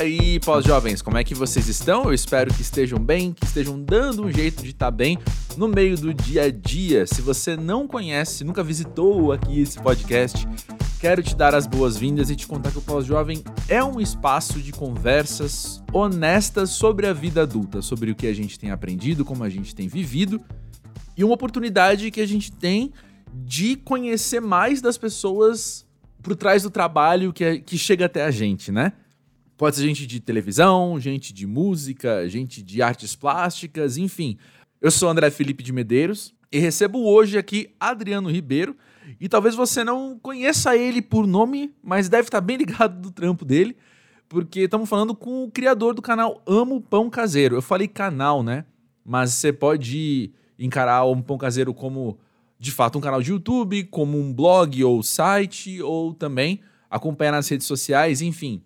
aí, pós-jovens, como é que vocês estão? Eu espero que estejam bem, que estejam dando um jeito de estar tá bem no meio do dia a dia. Se você não conhece, nunca visitou aqui esse podcast, quero te dar as boas-vindas e te contar que o Pós-Jovem é um espaço de conversas honestas sobre a vida adulta, sobre o que a gente tem aprendido, como a gente tem vivido e uma oportunidade que a gente tem de conhecer mais das pessoas por trás do trabalho que, é, que chega até a gente, né? Pode ser gente de televisão, gente de música, gente de artes plásticas, enfim. Eu sou André Felipe de Medeiros e recebo hoje aqui Adriano Ribeiro. E talvez você não conheça ele por nome, mas deve estar bem ligado do trampo dele, porque estamos falando com o criador do canal Amo Pão Caseiro. Eu falei canal, né? Mas você pode encarar o Pão Caseiro como de fato um canal de YouTube, como um blog ou site, ou também acompanhar nas redes sociais, enfim.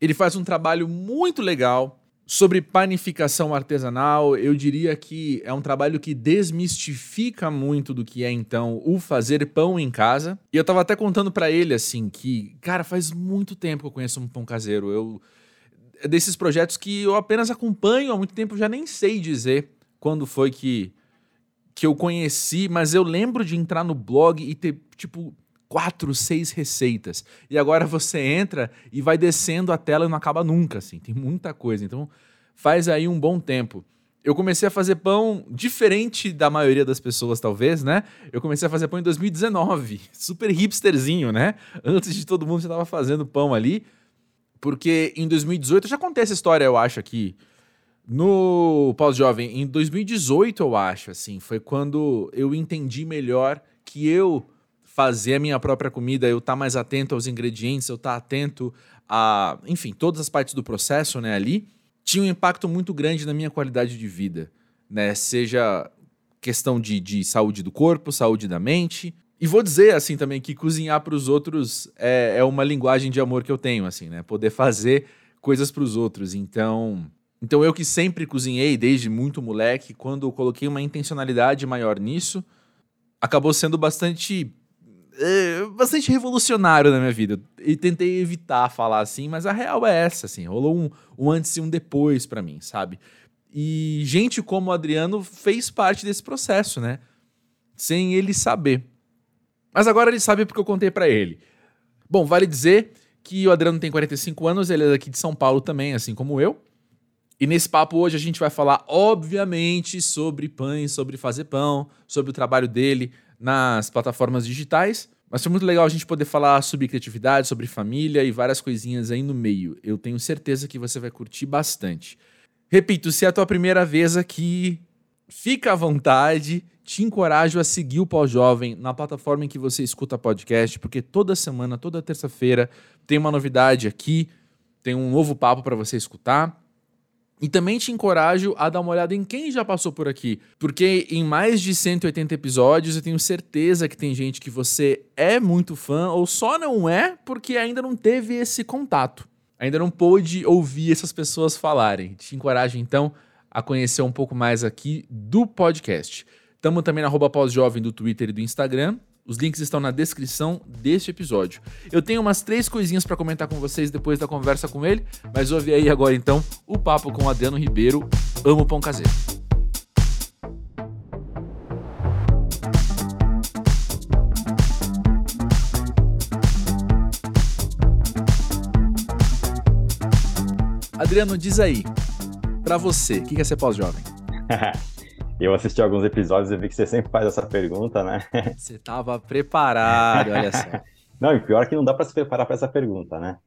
Ele faz um trabalho muito legal sobre panificação artesanal. Eu diria que é um trabalho que desmistifica muito do que é então o fazer pão em casa. E eu tava até contando para ele assim que, cara, faz muito tempo que eu conheço um pão caseiro. Eu é desses projetos que eu apenas acompanho há muito tempo, já nem sei dizer quando foi que que eu conheci, mas eu lembro de entrar no blog e ter, tipo, quatro, seis receitas. E agora você entra e vai descendo a tela e não acaba nunca, assim. Tem muita coisa. Então, faz aí um bom tempo. Eu comecei a fazer pão diferente da maioria das pessoas, talvez, né? Eu comecei a fazer pão em 2019, super hipsterzinho, né? Antes de todo mundo já estava fazendo pão ali. Porque em 2018, eu já contei essa história, eu acho, aqui no pós-jovem, em 2018, eu acho, assim, foi quando eu entendi melhor que eu fazer a minha própria comida, eu estar tá mais atento aos ingredientes, eu estar tá atento a, enfim, todas as partes do processo, né, ali, tinha um impacto muito grande na minha qualidade de vida, né, seja questão de, de saúde do corpo, saúde da mente, e vou dizer, assim, também que cozinhar para os outros é, é uma linguagem de amor que eu tenho, assim, né, poder fazer coisas para os outros, então então eu que sempre cozinhei desde muito moleque, quando coloquei uma intencionalidade maior nisso, acabou sendo bastante é, bastante revolucionário na minha vida. E tentei evitar falar assim, mas a real é essa, assim, rolou um, um antes e um depois para mim, sabe? E gente como o Adriano fez parte desse processo, né? Sem ele saber. Mas agora ele sabe porque eu contei para ele. Bom, vale dizer que o Adriano tem 45 anos, ele é daqui de São Paulo também, assim como eu. E nesse papo hoje a gente vai falar, obviamente, sobre pães, sobre fazer pão, sobre o trabalho dele nas plataformas digitais. Mas foi muito legal a gente poder falar sobre criatividade, sobre família e várias coisinhas aí no meio. Eu tenho certeza que você vai curtir bastante. Repito, se é a tua primeira vez aqui, fica à vontade, te encorajo a seguir o Pós-Jovem na plataforma em que você escuta podcast, porque toda semana, toda terça-feira, tem uma novidade aqui, tem um novo papo para você escutar. E também te encorajo a dar uma olhada em quem já passou por aqui, porque em mais de 180 episódios eu tenho certeza que tem gente que você é muito fã ou só não é porque ainda não teve esse contato, ainda não pôde ouvir essas pessoas falarem. Te encorajo então a conhecer um pouco mais aqui do podcast. Estamos também na pós-jovem do Twitter e do Instagram. Os links estão na descrição deste episódio. Eu tenho umas três coisinhas para comentar com vocês depois da conversa com ele, mas ouve aí agora então o papo com Adriano Ribeiro. Amo pão caseiro. Adriano, diz aí, para você, o que é ser pós-jovem? Eu assisti alguns episódios e vi que você sempre faz essa pergunta, né? Você estava preparado, olha só. Não, e pior que não dá para se preparar para essa pergunta, né?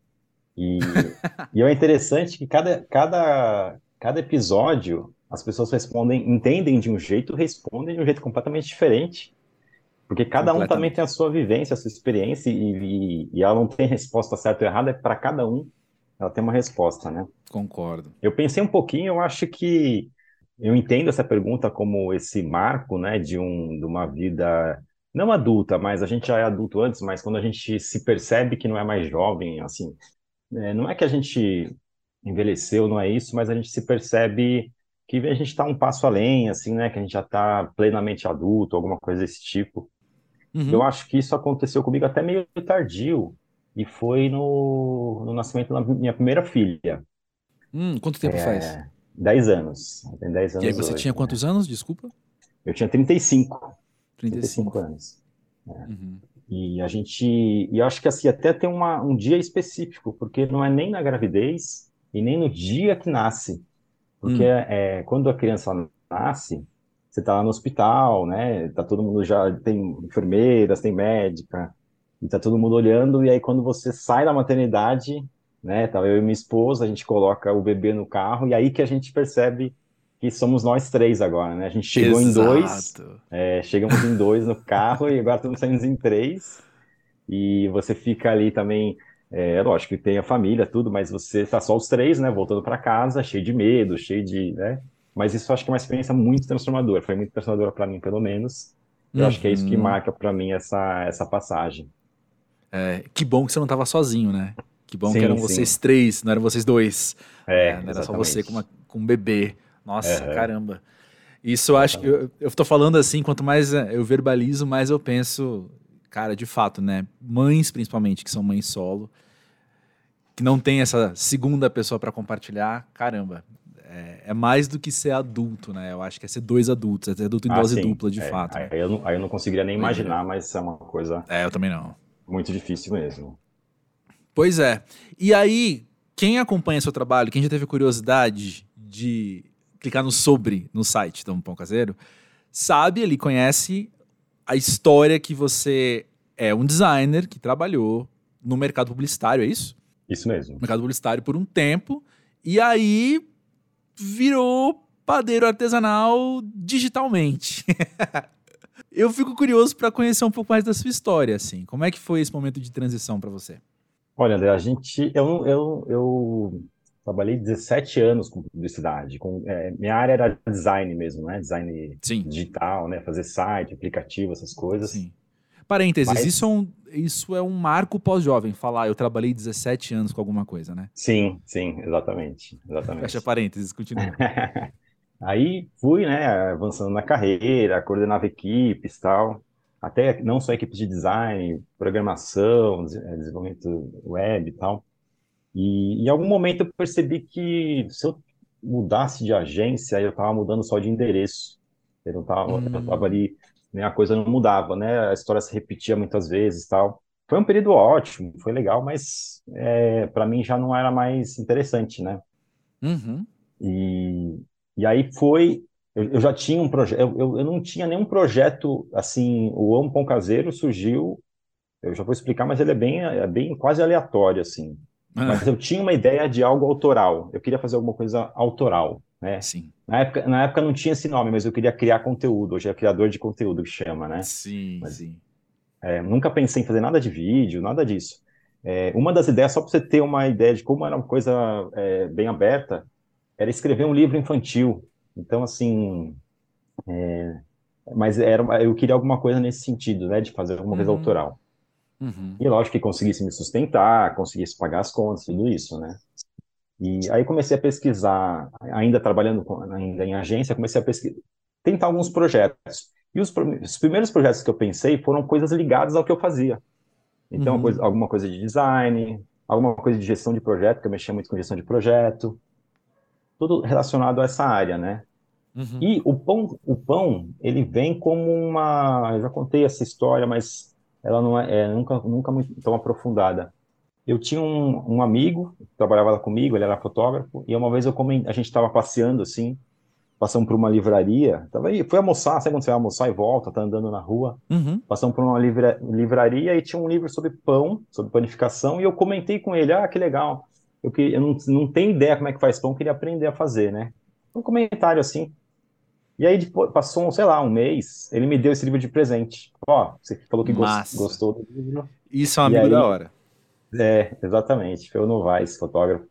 E, e é interessante que cada, cada, cada episódio as pessoas respondem, entendem de um jeito, respondem de um jeito completamente diferente. Porque cada um também tem a sua vivência, a sua experiência, e, e, e ela não tem resposta certa ou errada, é para cada um ela tem uma resposta, né? Concordo. Eu pensei um pouquinho, eu acho que eu entendo essa pergunta como esse marco, né, de, um, de uma vida não adulta, mas a gente já é adulto antes, mas quando a gente se percebe que não é mais jovem, assim, é, não é que a gente envelheceu, não é isso, mas a gente se percebe que a gente está um passo além, assim, né, que a gente já está plenamente adulto, alguma coisa desse tipo. Uhum. Eu acho que isso aconteceu comigo até meio tardio, e foi no, no nascimento da minha primeira filha. Hum, quanto tempo É, faz? 10 anos. Tem 10 E aí anos você hoje, tinha né? quantos anos, desculpa? Eu tinha 35, 35. 35 anos. Uhum. E a gente, e eu acho que assim, até tem uma, um dia específico, porque não é nem na gravidez e nem no dia que nasce. Porque Hum. é, quando a criança nasce, você tá lá no hospital, né? Tá todo mundo já, tem enfermeiras, tem médica, e tá todo mundo olhando, e aí quando você sai da maternidade, né? Tá eu e minha esposa, a gente coloca o bebê no carro, e aí que a gente percebe que somos nós três agora, né? A gente chegou em dois, Exato. é, chegamos em dois no carro, e agora estamos saindo em três, e você fica ali também, é lógico que tem a família, tudo, mas você tá só os três, né? Voltando para casa, cheio de medo, cheio de, né? Mas isso acho que é uma experiência muito transformadora, foi muito transformadora para mim, pelo menos. Eu acho que é isso que Uhum. marca para mim essa, essa passagem. É, que bom que você não tava sozinho, né? Que bom que Sim, eram sim. vocês três, não eram vocês dois. É, É, não era só você com, uma- com um bebê. Nossa, Aham. caramba. Isso eu acho que. Eu, eu tô falando assim, quanto mais é, eu verbalizo, mais eu penso, cara, de fato, né? Mães, principalmente, que são mães solo, que não tem essa segunda pessoa para compartilhar, caramba. É, é mais do que ser adulto, né? Eu acho que é ser dois adultos, é ser adulto em Ah, dose sim, dupla, de é, fato. né? Aí eu não, aí eu não conseguiria nem é. imaginar, mas é uma coisa É, eu também não. muito difícil mesmo. Pois é. E aí, quem acompanha seu trabalho, quem já teve curiosidade de clicar no sobre no site do Pão Caseiro, sabe, ele conhece a história que você é um designer que trabalhou no mercado publicitário, é isso? Isso mesmo. mercado publicitário por um tempo e aí virou padeiro artesanal digitalmente. Eu fico curioso para conhecer um pouco mais da sua história, assim. Como é que foi esse momento de transição para você? Olha, André, a gente, eu, eu, eu trabalhei 17 anos com publicidade. Com, é, minha área era design mesmo, né? Design Sim, digital, né? Fazer site, aplicativo, essas coisas. sim. Parênteses, Mas- isso, é um, isso é um marco pós-jovem, falar eu trabalhei 17 anos com alguma coisa, né? Sim, sim, exatamente, exatamente. Fecha parênteses, continua. Aí fui, né, avançando na carreira, coordenava equipes e tal, até não só equipes de design, programação, eh, desenvolvimento web e tal. E em algum momento eu percebi que se eu mudasse de agência, eu estava mudando só de endereço. Eu não tava, Hum. ali, né, a coisa não mudava, né? A história se repetia muitas vezes tal. Foi um período ótimo, foi legal, mas para mim já não era mais interessante, né? Uhum. E, e aí foi. Eu, eu já tinha um projeto. Eu, eu, eu não tinha nenhum projeto assim. O Amo Pão Caseiro surgiu. Eu já vou explicar, mas ele é bem, é bem quase aleatório, assim. Mas eu tinha uma ideia de algo autoral. Eu queria fazer alguma coisa autoral, né? Sim, Na época, na época não tinha esse nome, mas eu queria criar conteúdo. Hoje é criador de conteúdo que chama, né? sim, Mas- sim. É, nunca pensei em fazer nada de vídeo, nada disso. É, uma das ideias, só para você ter uma ideia de como era uma coisa é, bem aberta, era escrever um livro infantil. Então, assim, é, mas era, eu queria alguma coisa nesse sentido, né, de fazer alguma coisa Uhum. autoral. Uhum. E lógico que conseguisse me sustentar, conseguisse pagar as contas, tudo isso, né? E aí comecei a pesquisar, ainda trabalhando com- ainda em agência, comecei a pesquisar, tentar alguns projetos. E os, os primeiros projetos que eu pensei foram coisas ligadas ao que eu fazia. Então, Uhum. coisa- alguma coisa de design, alguma coisa de gestão de projeto, que eu mexia muito com gestão de projeto, tudo relacionado a essa área, né? Uhum. E o pão, o pão, ele vem como uma. Eu já contei essa história, mas ela não é, é nunca, nunca muito tão aprofundada. Eu tinha um, um amigo que trabalhava lá comigo, ele era fotógrafo, e uma vez eu comen- a gente estava passeando assim, passamos por uma livraria, tava aí, fui almoçar, sabe quando você vai almoçar e volta, tá andando na rua, Uhum. passamos por uma livra- livraria e tinha um livro sobre pão, sobre panificação, e eu comentei com ele, ah, que legal, eu, que, eu não, não tenho ideia como é que faz pão, queria aprender a fazer, né? Um comentário assim. E aí depois, passou, sei lá, um mês, ele me deu esse livro de presente. Ó, você falou que gos- Massa. gostou do livro. Isso é um amigo aí- da hora. É, exatamente, foi o Novaes, fotógrafo.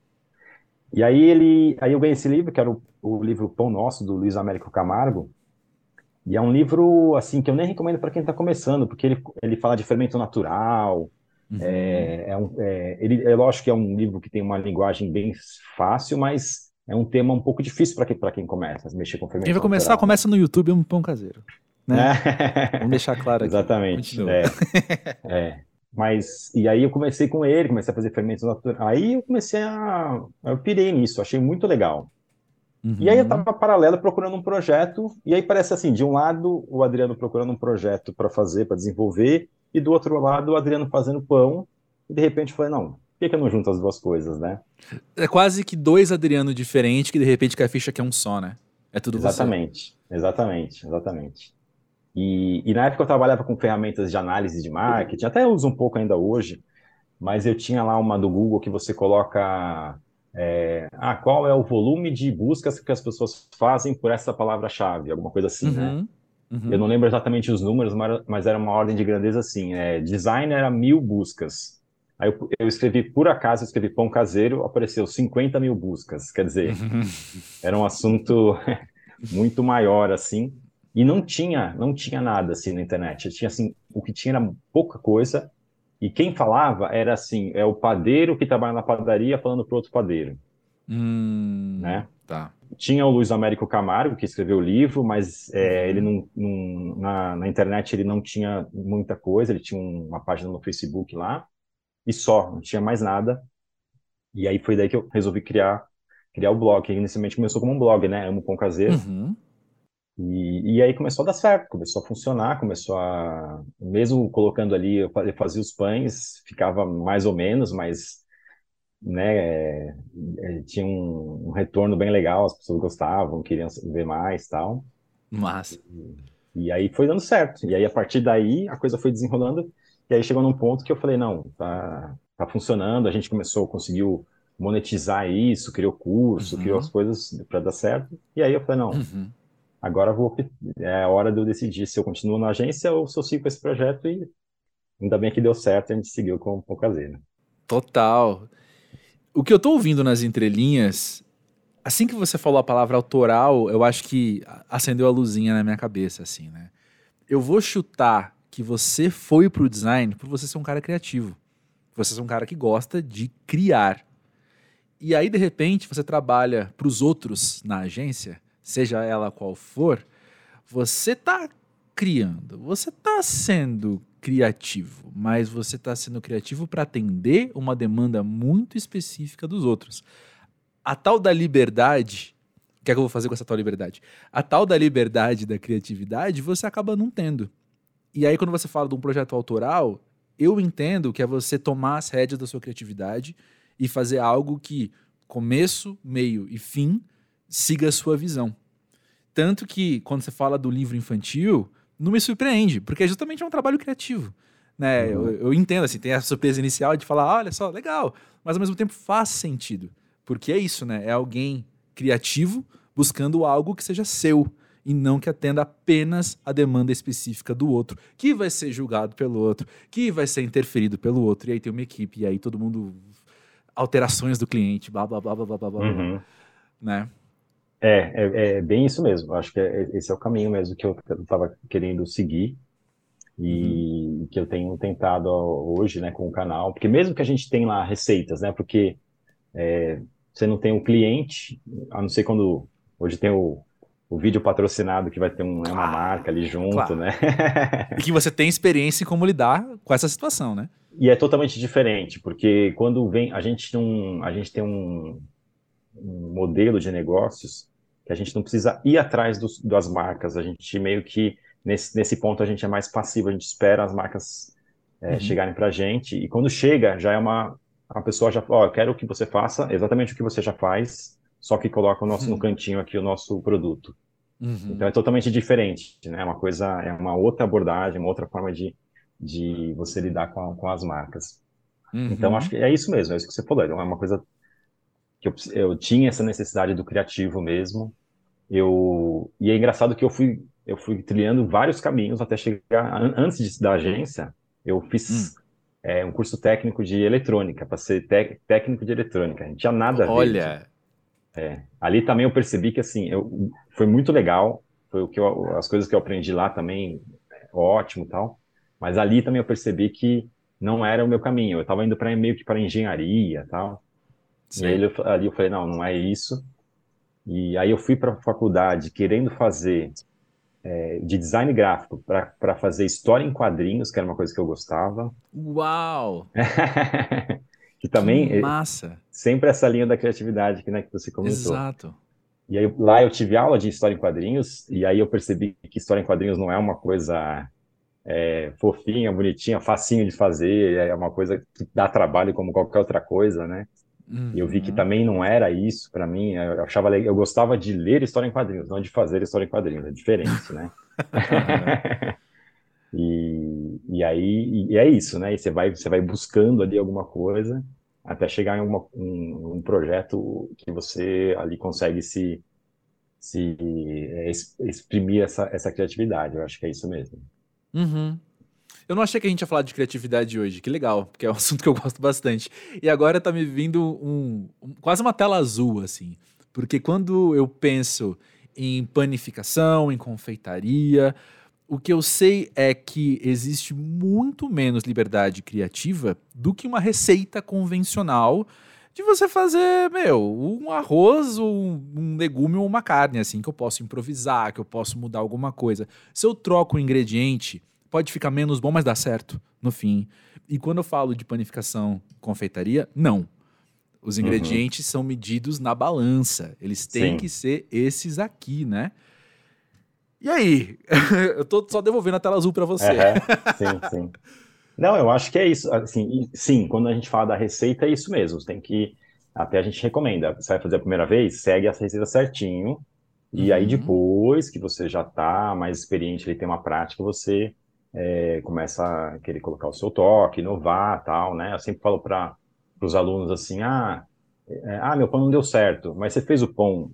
E aí ele, aí eu ganhei esse livro, que era o, o livro Pão Nosso, do Luiz Américo Camargo, e é um livro, assim, que eu nem recomendo para quem está começando, porque ele, ele fala de fermento natural, Uhum. é, é um, é, ele, é lógico que é um livro que tem uma linguagem bem fácil, mas é um tema um pouco difícil para quem, começa, mexer com fermento Quem vai começar, natural. começa no YouTube, um pão caseiro. Né? É. Vamos deixar claro aqui. Exatamente. É, é. Mas, e aí eu comecei com ele, comecei a fazer fermentos naturais. Aí eu comecei a. Eu pirei nisso, achei muito legal. Uhum. E aí eu estava paralelo procurando um projeto, e aí parece assim: de um lado, o Adriano procurando um projeto para fazer, para desenvolver, e do outro lado, o Adriano fazendo pão, e de repente eu falei: não, por que, eu não junto as duas coisas, né? É quase que dois Adriano diferentes, que de repente que a ficha que é um só, né? É tudo exatamente, você. Exatamente, exatamente. E, e na época eu trabalhava com ferramentas de análise de marketing, até uso um pouco ainda hoje, mas eu tinha lá uma do Google que você coloca é, ah, qual é o volume de buscas que as pessoas fazem por essa palavra-chave, alguma coisa assim, né? uhum, né? Uhum. Eu não lembro exatamente os números, mas era uma ordem de grandeza assim. É, design era mil buscas. Aí eu, eu, escrevi, por acaso, escrevi pão caseiro, apareceu 50 mil buscas. Quer dizer, era um assunto muito maior, assim. E não tinha, não tinha nada assim na internet. Tinha assim, o que tinha era pouca coisa e quem falava era assim, é o padeiro que trabalha na padaria falando para outro padeiro. Hum, né? Tá. Tinha o Luiz Américo Camargo, que escreveu o livro, mas é, uhum. ele não, não na, na, internet ele não tinha muita coisa, ele tinha uma página no Facebook lá, e só, não tinha mais nada. E aí foi daí que eu resolvi criar, criar o blog, que inicialmente começou como um blog, né? Amo Pão Caseiro. Uhum. E, e aí começou a dar certo, começou a funcionar, começou a. Mesmo colocando ali, eu fazia os pães, ficava mais ou menos, mas né, é, é, tinha um, um, retorno bem legal, as pessoas gostavam, queriam ver mais tal. Mas. E, e, aí foi dando certo. E aí, a partir daí, a coisa foi desenrolando. E aí chegou num ponto que eu falei, não, tá, tá funcionando, a gente começou, conseguiu monetizar isso, criou curso, uhum. criou as coisas para dar certo. E aí eu falei, não, uhum. Agora vou, é a hora de eu decidir se eu continuo na agência ou se eu sigo com esse projeto e ainda bem que deu certo, a gente seguiu com o caseiro. Total. O que eu tô ouvindo nas entrelinhas, assim que você falou a palavra autoral, eu acho que acendeu a luzinha na minha cabeça, assim, né? Eu vou chutar que você foi pro design por você ser um cara criativo. Você ser um cara que gosta de criar. E aí, de repente, você trabalha para os outros na agência seja ela qual for, você está criando, você está sendo criativo, mas você está sendo criativo para atender uma demanda muito específica dos outros. A tal da liberdade, o que é que eu vou fazer com essa tal liberdade? A tal da liberdade da criatividade você acaba não tendo. E aí, quando você fala de um projeto autoral, eu entendo que é você tomar as rédeas da sua criatividade e fazer algo que começo, meio e fim siga a sua visão. Tanto que, quando você fala do livro infantil, não me surpreende, porque é justamente um trabalho criativo. Né? Uhum. Eu, eu, entendo, assim, tem a surpresa inicial de falar, olha só, legal, mas ao mesmo tempo faz sentido. Porque é isso, né? É alguém criativo buscando algo que seja seu e não que atenda apenas a demanda específica do outro, que vai ser julgado pelo outro, que vai ser interferido pelo outro. E aí tem uma equipe, e aí todo mundo. Alterações do cliente, blá blá blá blá blá blá. Uhum. Né? É, é, é, bem isso mesmo. Acho que é, esse é o caminho mesmo que eu estava querendo seguir e uhum. que eu tenho tentado hoje, né, com o canal. Porque mesmo que a gente tenha lá receitas, né, porque é, você não tem o um cliente, a não ser quando hoje tem o, o vídeo patrocinado que vai ter um, claro, uma marca ali junto, claro. né? e que você tem experiência em como lidar com essa situação, né? E é totalmente diferente, porque quando vem, a gente, um, a gente tem um, um modelo de negócios que a gente não precisa ir atrás dos, das marcas, a gente meio que, nesse, nesse ponto, a gente é mais passivo, a gente espera as marcas é, uhum. chegarem para a gente, e quando chega, já é uma, a pessoa já fala, oh, eu quero que você faça exatamente o que você já faz, só que coloca o nosso, uhum. no cantinho aqui o nosso produto. Uhum. Então é totalmente diferente, né? É uma coisa, é uma outra abordagem, uma outra forma de, de você lidar com, com as marcas. Então acho que é isso mesmo, é isso que você falou, é uma coisa que eu, eu tinha essa necessidade do criativo mesmo. Eu e é engraçado que eu fui eu fui trilhando vários caminhos até chegar antes de, da agência. Eu fiz hum. é, um curso técnico de eletrônica para ser técnico de eletrônica. Não tinha nada a ver. Olha. É, ali também eu percebi que assim eu, foi muito legal. Foi o que eu, as coisas que eu aprendi lá também ótimo tal. Mas ali também eu percebi que não era o meu caminho. Eu estava indo para meio que para engenharia tal. Sim. E aí eu, ali eu falei, não, não é isso. E aí eu fui para a faculdade querendo fazer é, de design gráfico para fazer história em quadrinhos, que era uma coisa que eu gostava. Uau! que também. Que massa! Sempre essa linha da criatividade que, né, que você comentou. Exato. E aí lá eu tive aula de história em quadrinhos, e aí eu percebi que história em quadrinhos não é uma coisa é, fofinha, bonitinha, facinho de fazer, é uma coisa que dá trabalho como qualquer outra coisa, né? Uhum. E eu vi que uhum. também não era isso para mim. Eu achava eu gostava de ler história em quadrinhos, não de fazer história em quadrinhos. É diferente, né? e, e aí e é isso, né? E você vai você vai buscando ali alguma coisa até chegar em uma, um, um, projeto que você ali consegue se se é, exprimir essa, essa criatividade. Eu acho que é isso mesmo. Uhum. Eu não achei que a gente ia falar de criatividade hoje, que legal, porque é um assunto que eu gosto bastante. E agora tá me vindo um, um, quase uma tela azul, assim. Porque quando eu penso em panificação, em confeitaria, o que eu sei é que existe muito menos liberdade criativa do que uma receita convencional de você fazer, meu, um arroz, um, um legume ou uma carne, assim, que eu posso improvisar, que eu posso mudar alguma coisa. Se eu troco o ingrediente pode ficar menos bom, mas dá certo no fim. E quando eu falo de panificação, confeitaria, não. Os uhum. ingredientes uhum. são medidos na balança. Eles têm Sim. que ser esses aqui, né? E aí? eu tô só devolvendo a tela azul para você. Uhum. Sim, sim. Não, eu acho que é isso. Assim, sim, quando a gente fala da receita, é isso mesmo. Você tem que. Até a gente recomenda. Você vai fazer a primeira vez, segue essa receita certinho. E uhum. aí, depois que você já está mais experiente, ele tem uma prática, você é, começa a querer colocar o seu toque, inovar, tal, né? Eu sempre falo para os alunos assim, ah, é, ah, meu pão não deu certo, mas você fez o pão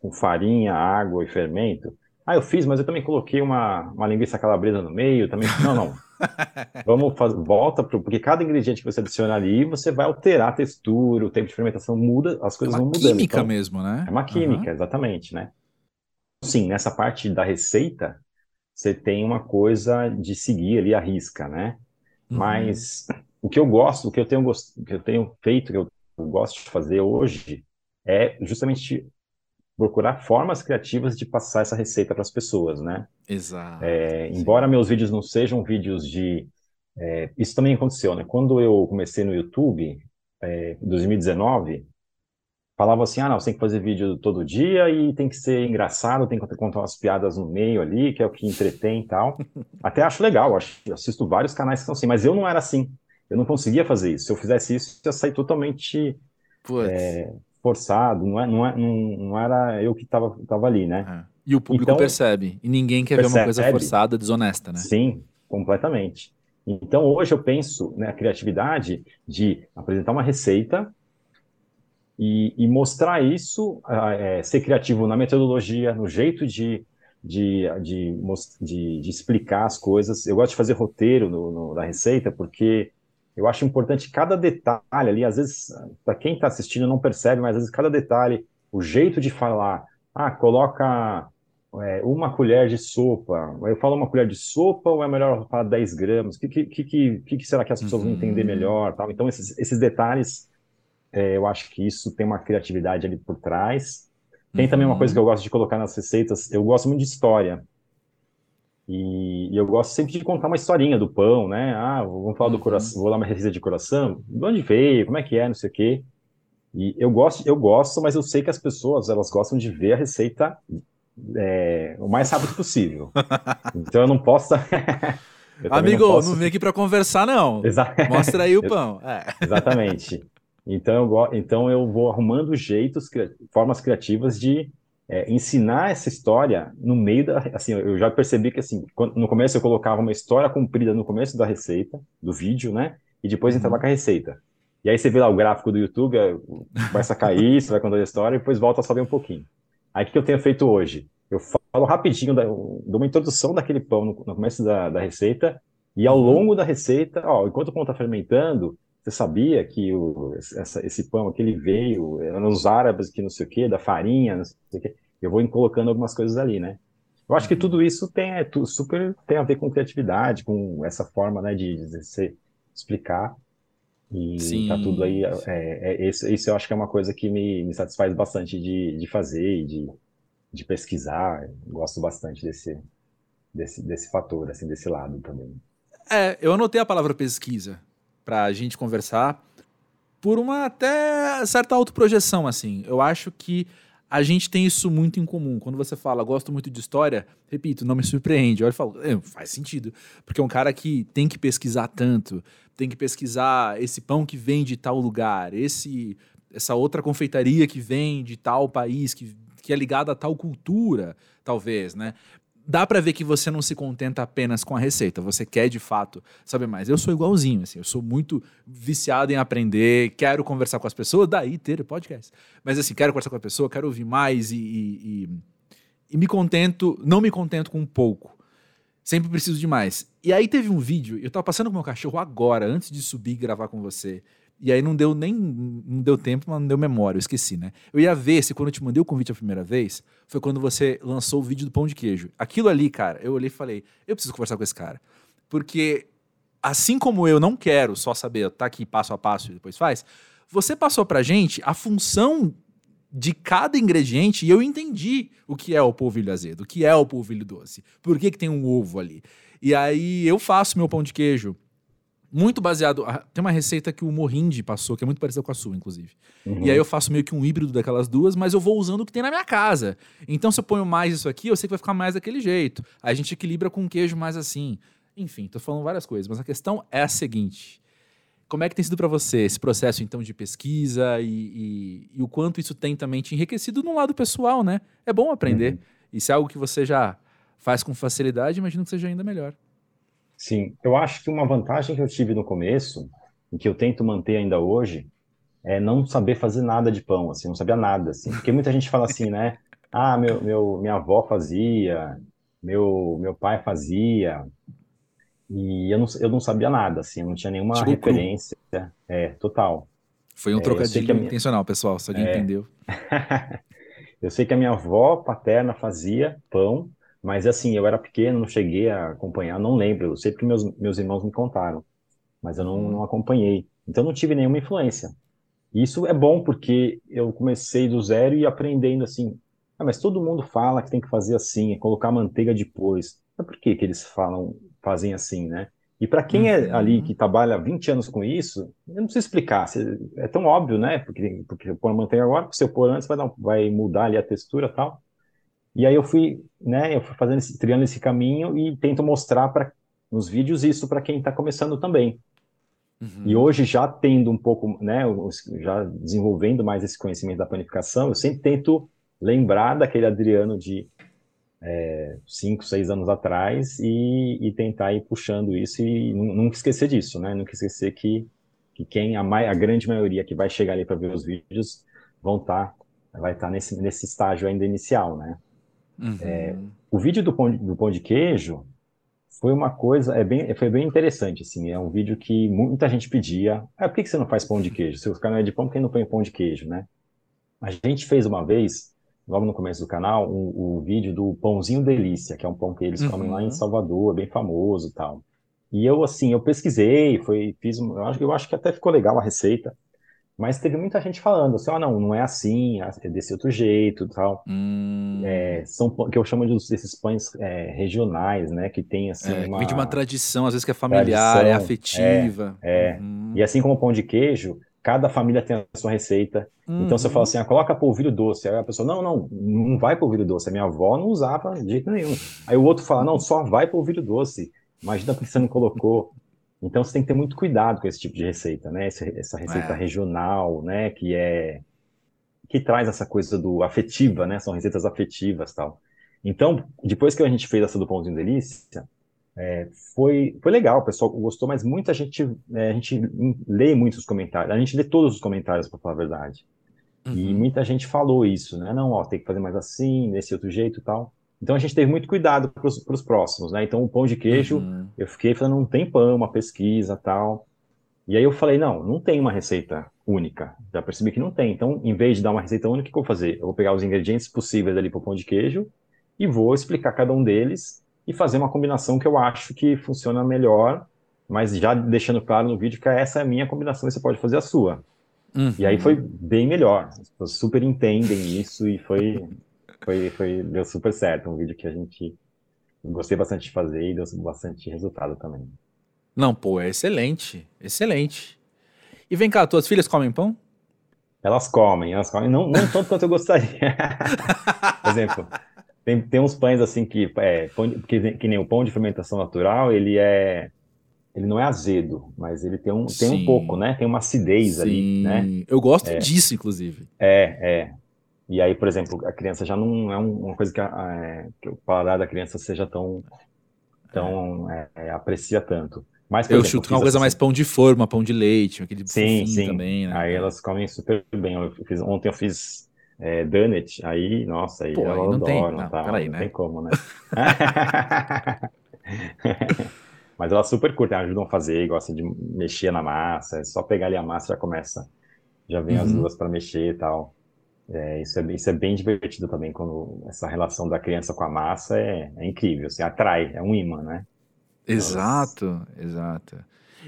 com farinha, água e fermento? Ah, eu fiz, mas eu também coloquei uma, uma linguiça calabresa no meio, também. Não, não. Vamos fazer, volta pro, porque cada ingrediente que você adiciona ali, você vai alterar a textura, o tempo de fermentação muda, as coisas é vão mudando. É uma química então, mesmo, né? É uma química, uhum. exatamente, né? Sim, nessa parte da receita, você tem uma coisa de seguir ali a risca, né? Uhum. Mas o que eu gosto, o que eu tenho, o que eu tenho feito, que eu gosto de fazer hoje, é justamente procurar formas criativas de passar essa receita para as pessoas, né? Exato. É, embora meus vídeos não sejam vídeos de. É, isso também aconteceu, né? Quando eu comecei no YouTube, é, em 2019, falava assim, ah, não, você tem que fazer vídeo todo dia e tem que ser engraçado, tem que contar umas piadas no meio ali, que é o que entretém e tal. Até acho legal, acho, assisto vários canais que são assim, mas eu não era assim. Eu não conseguia fazer isso. Se eu fizesse isso, eu ia sair totalmente é, forçado. Não, é, não, é, não, não, era eu que estava tava ali, né? É. E o público então, percebe. E ninguém quer percebe. ver uma coisa forçada, desonesta, né? Sim, completamente. Então, hoje eu penso na né, criatividade de apresentar uma receita e, e mostrar isso, é, ser criativo na metodologia, no jeito de, de, de, de, de explicar as coisas. Eu gosto de fazer roteiro no, no, na receita, porque eu acho importante cada detalhe ali. Às vezes, para quem está assistindo não percebe, mas às vezes cada detalhe, o jeito de falar. Ah, coloca é, uma colher de sopa. Eu falo uma colher de sopa ou é melhor falar 10 gramas? O que, que, que, que, será que as pessoas vão entender uhum. melhor? Tal? Então, esses, esses detalhes é, eu acho que isso tem uma criatividade ali por trás. Tem uhum. também uma coisa que eu gosto de colocar nas receitas. Eu gosto muito de história. E, e, eu gosto sempre de contar uma historinha do pão, né? Ah, vamos falar do coração, uhum. vou lá uma receita de coração. De onde veio? Como é que é? Não sei o quê. E eu gosto, eu gosto, mas eu sei que as pessoas elas gostam de ver a receita é, o mais rápido possível. então eu não posso. eu Amigo, não, posso... não vem aqui para conversar, não. Exa... Mostra aí o pão. É. Exatamente. Então eu, então eu vou arrumando jeitos, formas criativas de é, ensinar essa história no meio da. Assim, eu já percebi que assim, quando, no começo eu colocava uma história comprida no começo da receita, do vídeo, né? E depois entrava uhum. com a receita. E aí você vê lá o gráfico do YouTube, é, a cair, você vai contando a história e depois volta a saber um pouquinho. Aí o que eu tenho feito hoje? Eu falo rapidinho, da, dou uma introdução daquele pão no, no começo da, da, receita, e ao uhum. longo da receita, ó, enquanto o pão está fermentando, você sabia que o, essa, esse pão aqui ele veio, eram os árabes que não sei o quê, da farinha, não sei o quê. Eu vou colocando algumas coisas ali, né? Eu acho que uhum. tudo isso tem, é, super tem a ver com criatividade, com essa forma, né, de, de se explicar. E Sim. tá tudo aí. É, é, isso, isso eu acho que é uma coisa que me, me satisfaz bastante de, de fazer e de, de pesquisar. gosto bastante desse, desse, desse fator, assim, desse lado também. É, eu anotei a palavra pesquisa para a gente conversar por uma até certa autoprojeção, assim. Eu acho que a gente tem isso muito em comum. Quando você fala, gosto muito de história, repito, não me surpreende. Eu falo, é, faz sentido. Porque é um cara que tem que pesquisar tanto, tem que pesquisar esse pão que vem de tal lugar, esse essa outra confeitaria que vem de tal país, que, que é ligada a tal cultura, talvez, né? Dá para ver que você não se contenta apenas com a receita, você quer de fato saber mais. Eu sou igualzinho, assim, eu sou muito viciado em aprender, quero conversar com as pessoas, daí ter podcast. Mas assim, quero conversar com a pessoa, quero ouvir mais e, e, e, e me contento, não me contento com pouco. Sempre preciso de mais. E aí teve um vídeo, eu tava passando com meu cachorro agora, antes de subir e gravar com você. E aí não deu nem. Não deu tempo, mas não deu memória, eu esqueci, né? Eu ia ver se quando eu te mandei o convite a primeira vez, foi quando você lançou o vídeo do pão de queijo. Aquilo ali, cara, eu olhei e falei, eu preciso conversar com esse cara. Porque, assim como eu não quero só saber, tá aqui passo a passo e depois faz, você passou pra gente a função de cada ingrediente e eu entendi o que é o polvilho azedo, o que é o polvilho doce, por que, que tem um ovo ali. E aí eu faço meu pão de queijo muito baseado. Tem uma receita que o Morrindi passou, que é muito parecida com a sua, inclusive. Uhum. E aí eu faço meio que um híbrido daquelas duas, mas eu vou usando o que tem na minha casa. Então, se eu ponho mais isso aqui, eu sei que vai ficar mais daquele jeito. Aí a gente equilibra com um queijo mais assim. Enfim, tô falando várias coisas, mas a questão é a seguinte. Como é que tem sido para você esse processo, então, de pesquisa e, e, e, o quanto isso tem também te enriquecido no lado pessoal, né? É bom aprender. Uhum. E se é algo que você já faz com facilidade, imagino que seja ainda melhor. Sim, eu acho que uma vantagem que eu tive no começo, e que eu tento manter ainda hoje, é não saber fazer nada de pão, assim, não sabia nada, assim. Porque muita gente fala assim, né? Ah, meu, meu, minha avó fazia, meu, meu pai fazia, e eu não, eu não sabia nada, assim, não tinha nenhuma tipo referência. É, total. Foi um é, trocadilho minha... intencional, pessoal, se alguém é... entendeu. eu sei que a minha avó paterna fazia pão, mas assim, eu era pequeno, não cheguei a acompanhar, não lembro. Eu sei porque meus, meus irmãos me contaram, mas eu não, não acompanhei. Então não tive nenhuma influência. isso é bom porque eu comecei do zero e aprendendo assim. Ah, mas todo mundo fala que tem que fazer assim, é colocar manteiga depois. Mas por que, que eles falam, fazem assim, né? E para quem é uhum. ali que trabalha 20 anos com isso, eu não preciso explicar. É tão óbvio, né? Porque, porque eu pôr manteiga agora, se eu pôr antes, vai, dar, vai mudar ali a textura e tal. E aí eu fui, né, eu fui fazendo esse, triando esse caminho e tento mostrar para nos vídeos isso para quem está começando também. Uhum. E hoje já tendo um pouco, né, já desenvolvendo mais esse conhecimento da planificação, eu sempre tento lembrar daquele Adriano de é, cinco, seis anos atrás e, e, tentar ir puxando isso e nunca esquecer disso, né? Nunca esquecer que, que quem, a, a grande maioria que vai chegar ali para ver os vídeos vão estar, tá, vai estar tá nesse, nesse estágio ainda inicial, né? Uhum. É, o vídeo do pão, de, do pão de queijo foi uma coisa, é bem, foi bem interessante, assim, é um vídeo que muita gente pedia, ah, por que, você não faz pão de queijo? Se o canal é de pão, por que não põe pão de queijo, né? A gente fez uma vez, logo no começo do canal, o, vídeo do pãozinho delícia, que é um pão que eles uhum. comem lá em uhum. Salvador, bem famoso e tal. E eu, assim, eu pesquisei, foi, fiz, eu acho, eu acho que até ficou legal a receita, mas teve muita gente falando assim, ah, não, não é assim, é desse outro jeito tal. Hum. É, são que eu chamo de, desses pães é, regionais, né? Que tem assim. É, uma, vem de uma tradição, às vezes que é familiar, é tradição, é afetiva. É. Uhum. E assim como o pão de queijo, cada família tem a sua receita. Uhum. Então você fala assim, ah, coloca polvilho doce. Aí a pessoa, não, não, não vai polvilho doce. A minha avó não usava de jeito nenhum. Aí o outro fala, não, só vai polvilho doce. Imagina porque você não colocou. Então você tem que ter muito cuidado com esse tipo de receita, né? Essa, essa receita é. regional, né? Que é que traz essa coisa do afetiva, né? São receitas afetivas, tal. Então, depois que a gente fez essa do pãozinho delícia, é, foi, foi legal, o pessoal gostou, mas muita gente, é, a gente lê muitos comentários, a gente lê todos os comentários, para falar a verdade. Uhum. E muita gente falou isso, né? Não, ó, tem que fazer mais assim, desse outro jeito, tal. Então a gente teve muito cuidado para os próximos, né? Então o pão de queijo, uhum. eu fiquei falando, não tem pão, uma pesquisa tal. E aí eu falei, não, não tem uma receita única. Já percebi que não tem. Então, em vez de dar uma receita única, o que eu vou fazer? Eu vou pegar os ingredientes possíveis ali para o pão de queijo e vou explicar cada um deles e fazer uma combinação que eu acho que funciona melhor, mas já deixando claro no vídeo que essa é a minha combinação e você pode fazer a sua. Uhum. E aí foi bem melhor. As pessoas super entendem isso e foi foi, foi, deu super certo. Um vídeo que a gente gostei bastante de fazer e deu bastante resultado também. Não, pô, é excelente, excelente. E vem cá, tuas filhas comem pão? Elas comem, elas comem, não, não tanto quanto eu gostaria. Por exemplo, tem, tem uns pães assim que, é, pão, que, que nem o pão de fermentação natural, ele é ele não é azedo, mas ele tem um, tem um pouco, né? Tem uma acidez Sim. ali, né? Eu gosto é. disso, inclusive. É, é. E aí, por exemplo, a criança já não é uma coisa que, é, que o paladar da criança seja tão, tão é, é aprecia tanto. Mas, eu exemplo, chuto uma coisa assim, mais pão de forma, pão de leite, aquele sim, sim. também, né? Aí elas comem super bem. Eu fiz, ontem eu fiz é, donut, aí, nossa, aí Pô, elas não adoram, tem, não, tá? Peraí, não né? tem como, né? Mas elas super curtem, ajudam a fazer, gostam de mexer na massa, é só pegar ali a massa já começa, já vem uhum. as duas para mexer e tal. É, isso, é, isso é bem divertido também, quando essa relação da criança com a massa é, é incrível, assim, atrai, é um imã, né? Exato, Elas... exato.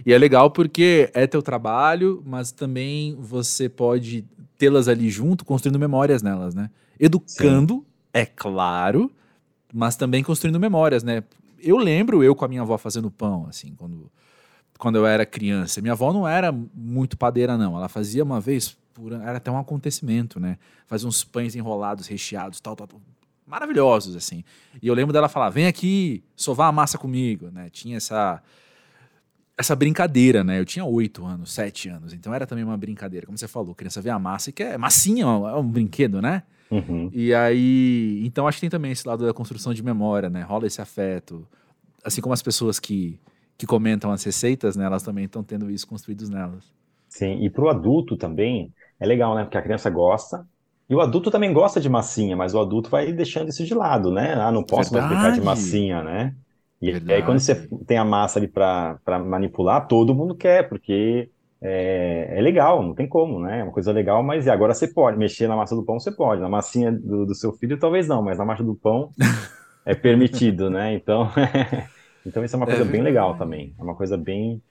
E é legal porque é teu trabalho, mas também você pode tê-las ali junto, construindo memórias nelas, né? Educando, Sim. é claro, mas também construindo memórias, né? eu lembro eu com a minha avó fazendo pão, assim, quando, quando eu era criança. Minha avó não era muito padeira, não. Ela fazia uma vez por era até um acontecimento, né? Fazia uns pães enrolados, recheados, tal, tal, tal, maravilhosos, assim. E eu lembro dela falar: vem aqui sovar a massa comigo, né? Tinha essa essa brincadeira, né? Eu tinha oito anos, sete anos, então era também uma brincadeira. Como você falou, criança vê a massa e quer. Massinha é um brinquedo, né? Uhum. E aí. Então acho que tem também esse lado da construção de memória, né? Rola esse afeto. Assim como as pessoas que, que comentam as receitas, né? Elas também estão tendo isso construídos nelas. Sim, e para o adulto também é legal, né? Porque a criança gosta. E o adulto também gosta de massinha, mas o adulto vai deixando isso de lado, né? Ah, não posso Verdade. mais brincar de massinha, né? E Verdade. aí, quando você tem a massa ali para manipular, todo mundo quer, porque é, é, legal, não tem como, né? É uma coisa legal, mas agora você pode mexer na massa do pão, você pode. Na massinha do, do seu filho, talvez não, mas na massa do pão é permitido, né? Então, então isso é uma coisa é bem legal também. É uma coisa bem,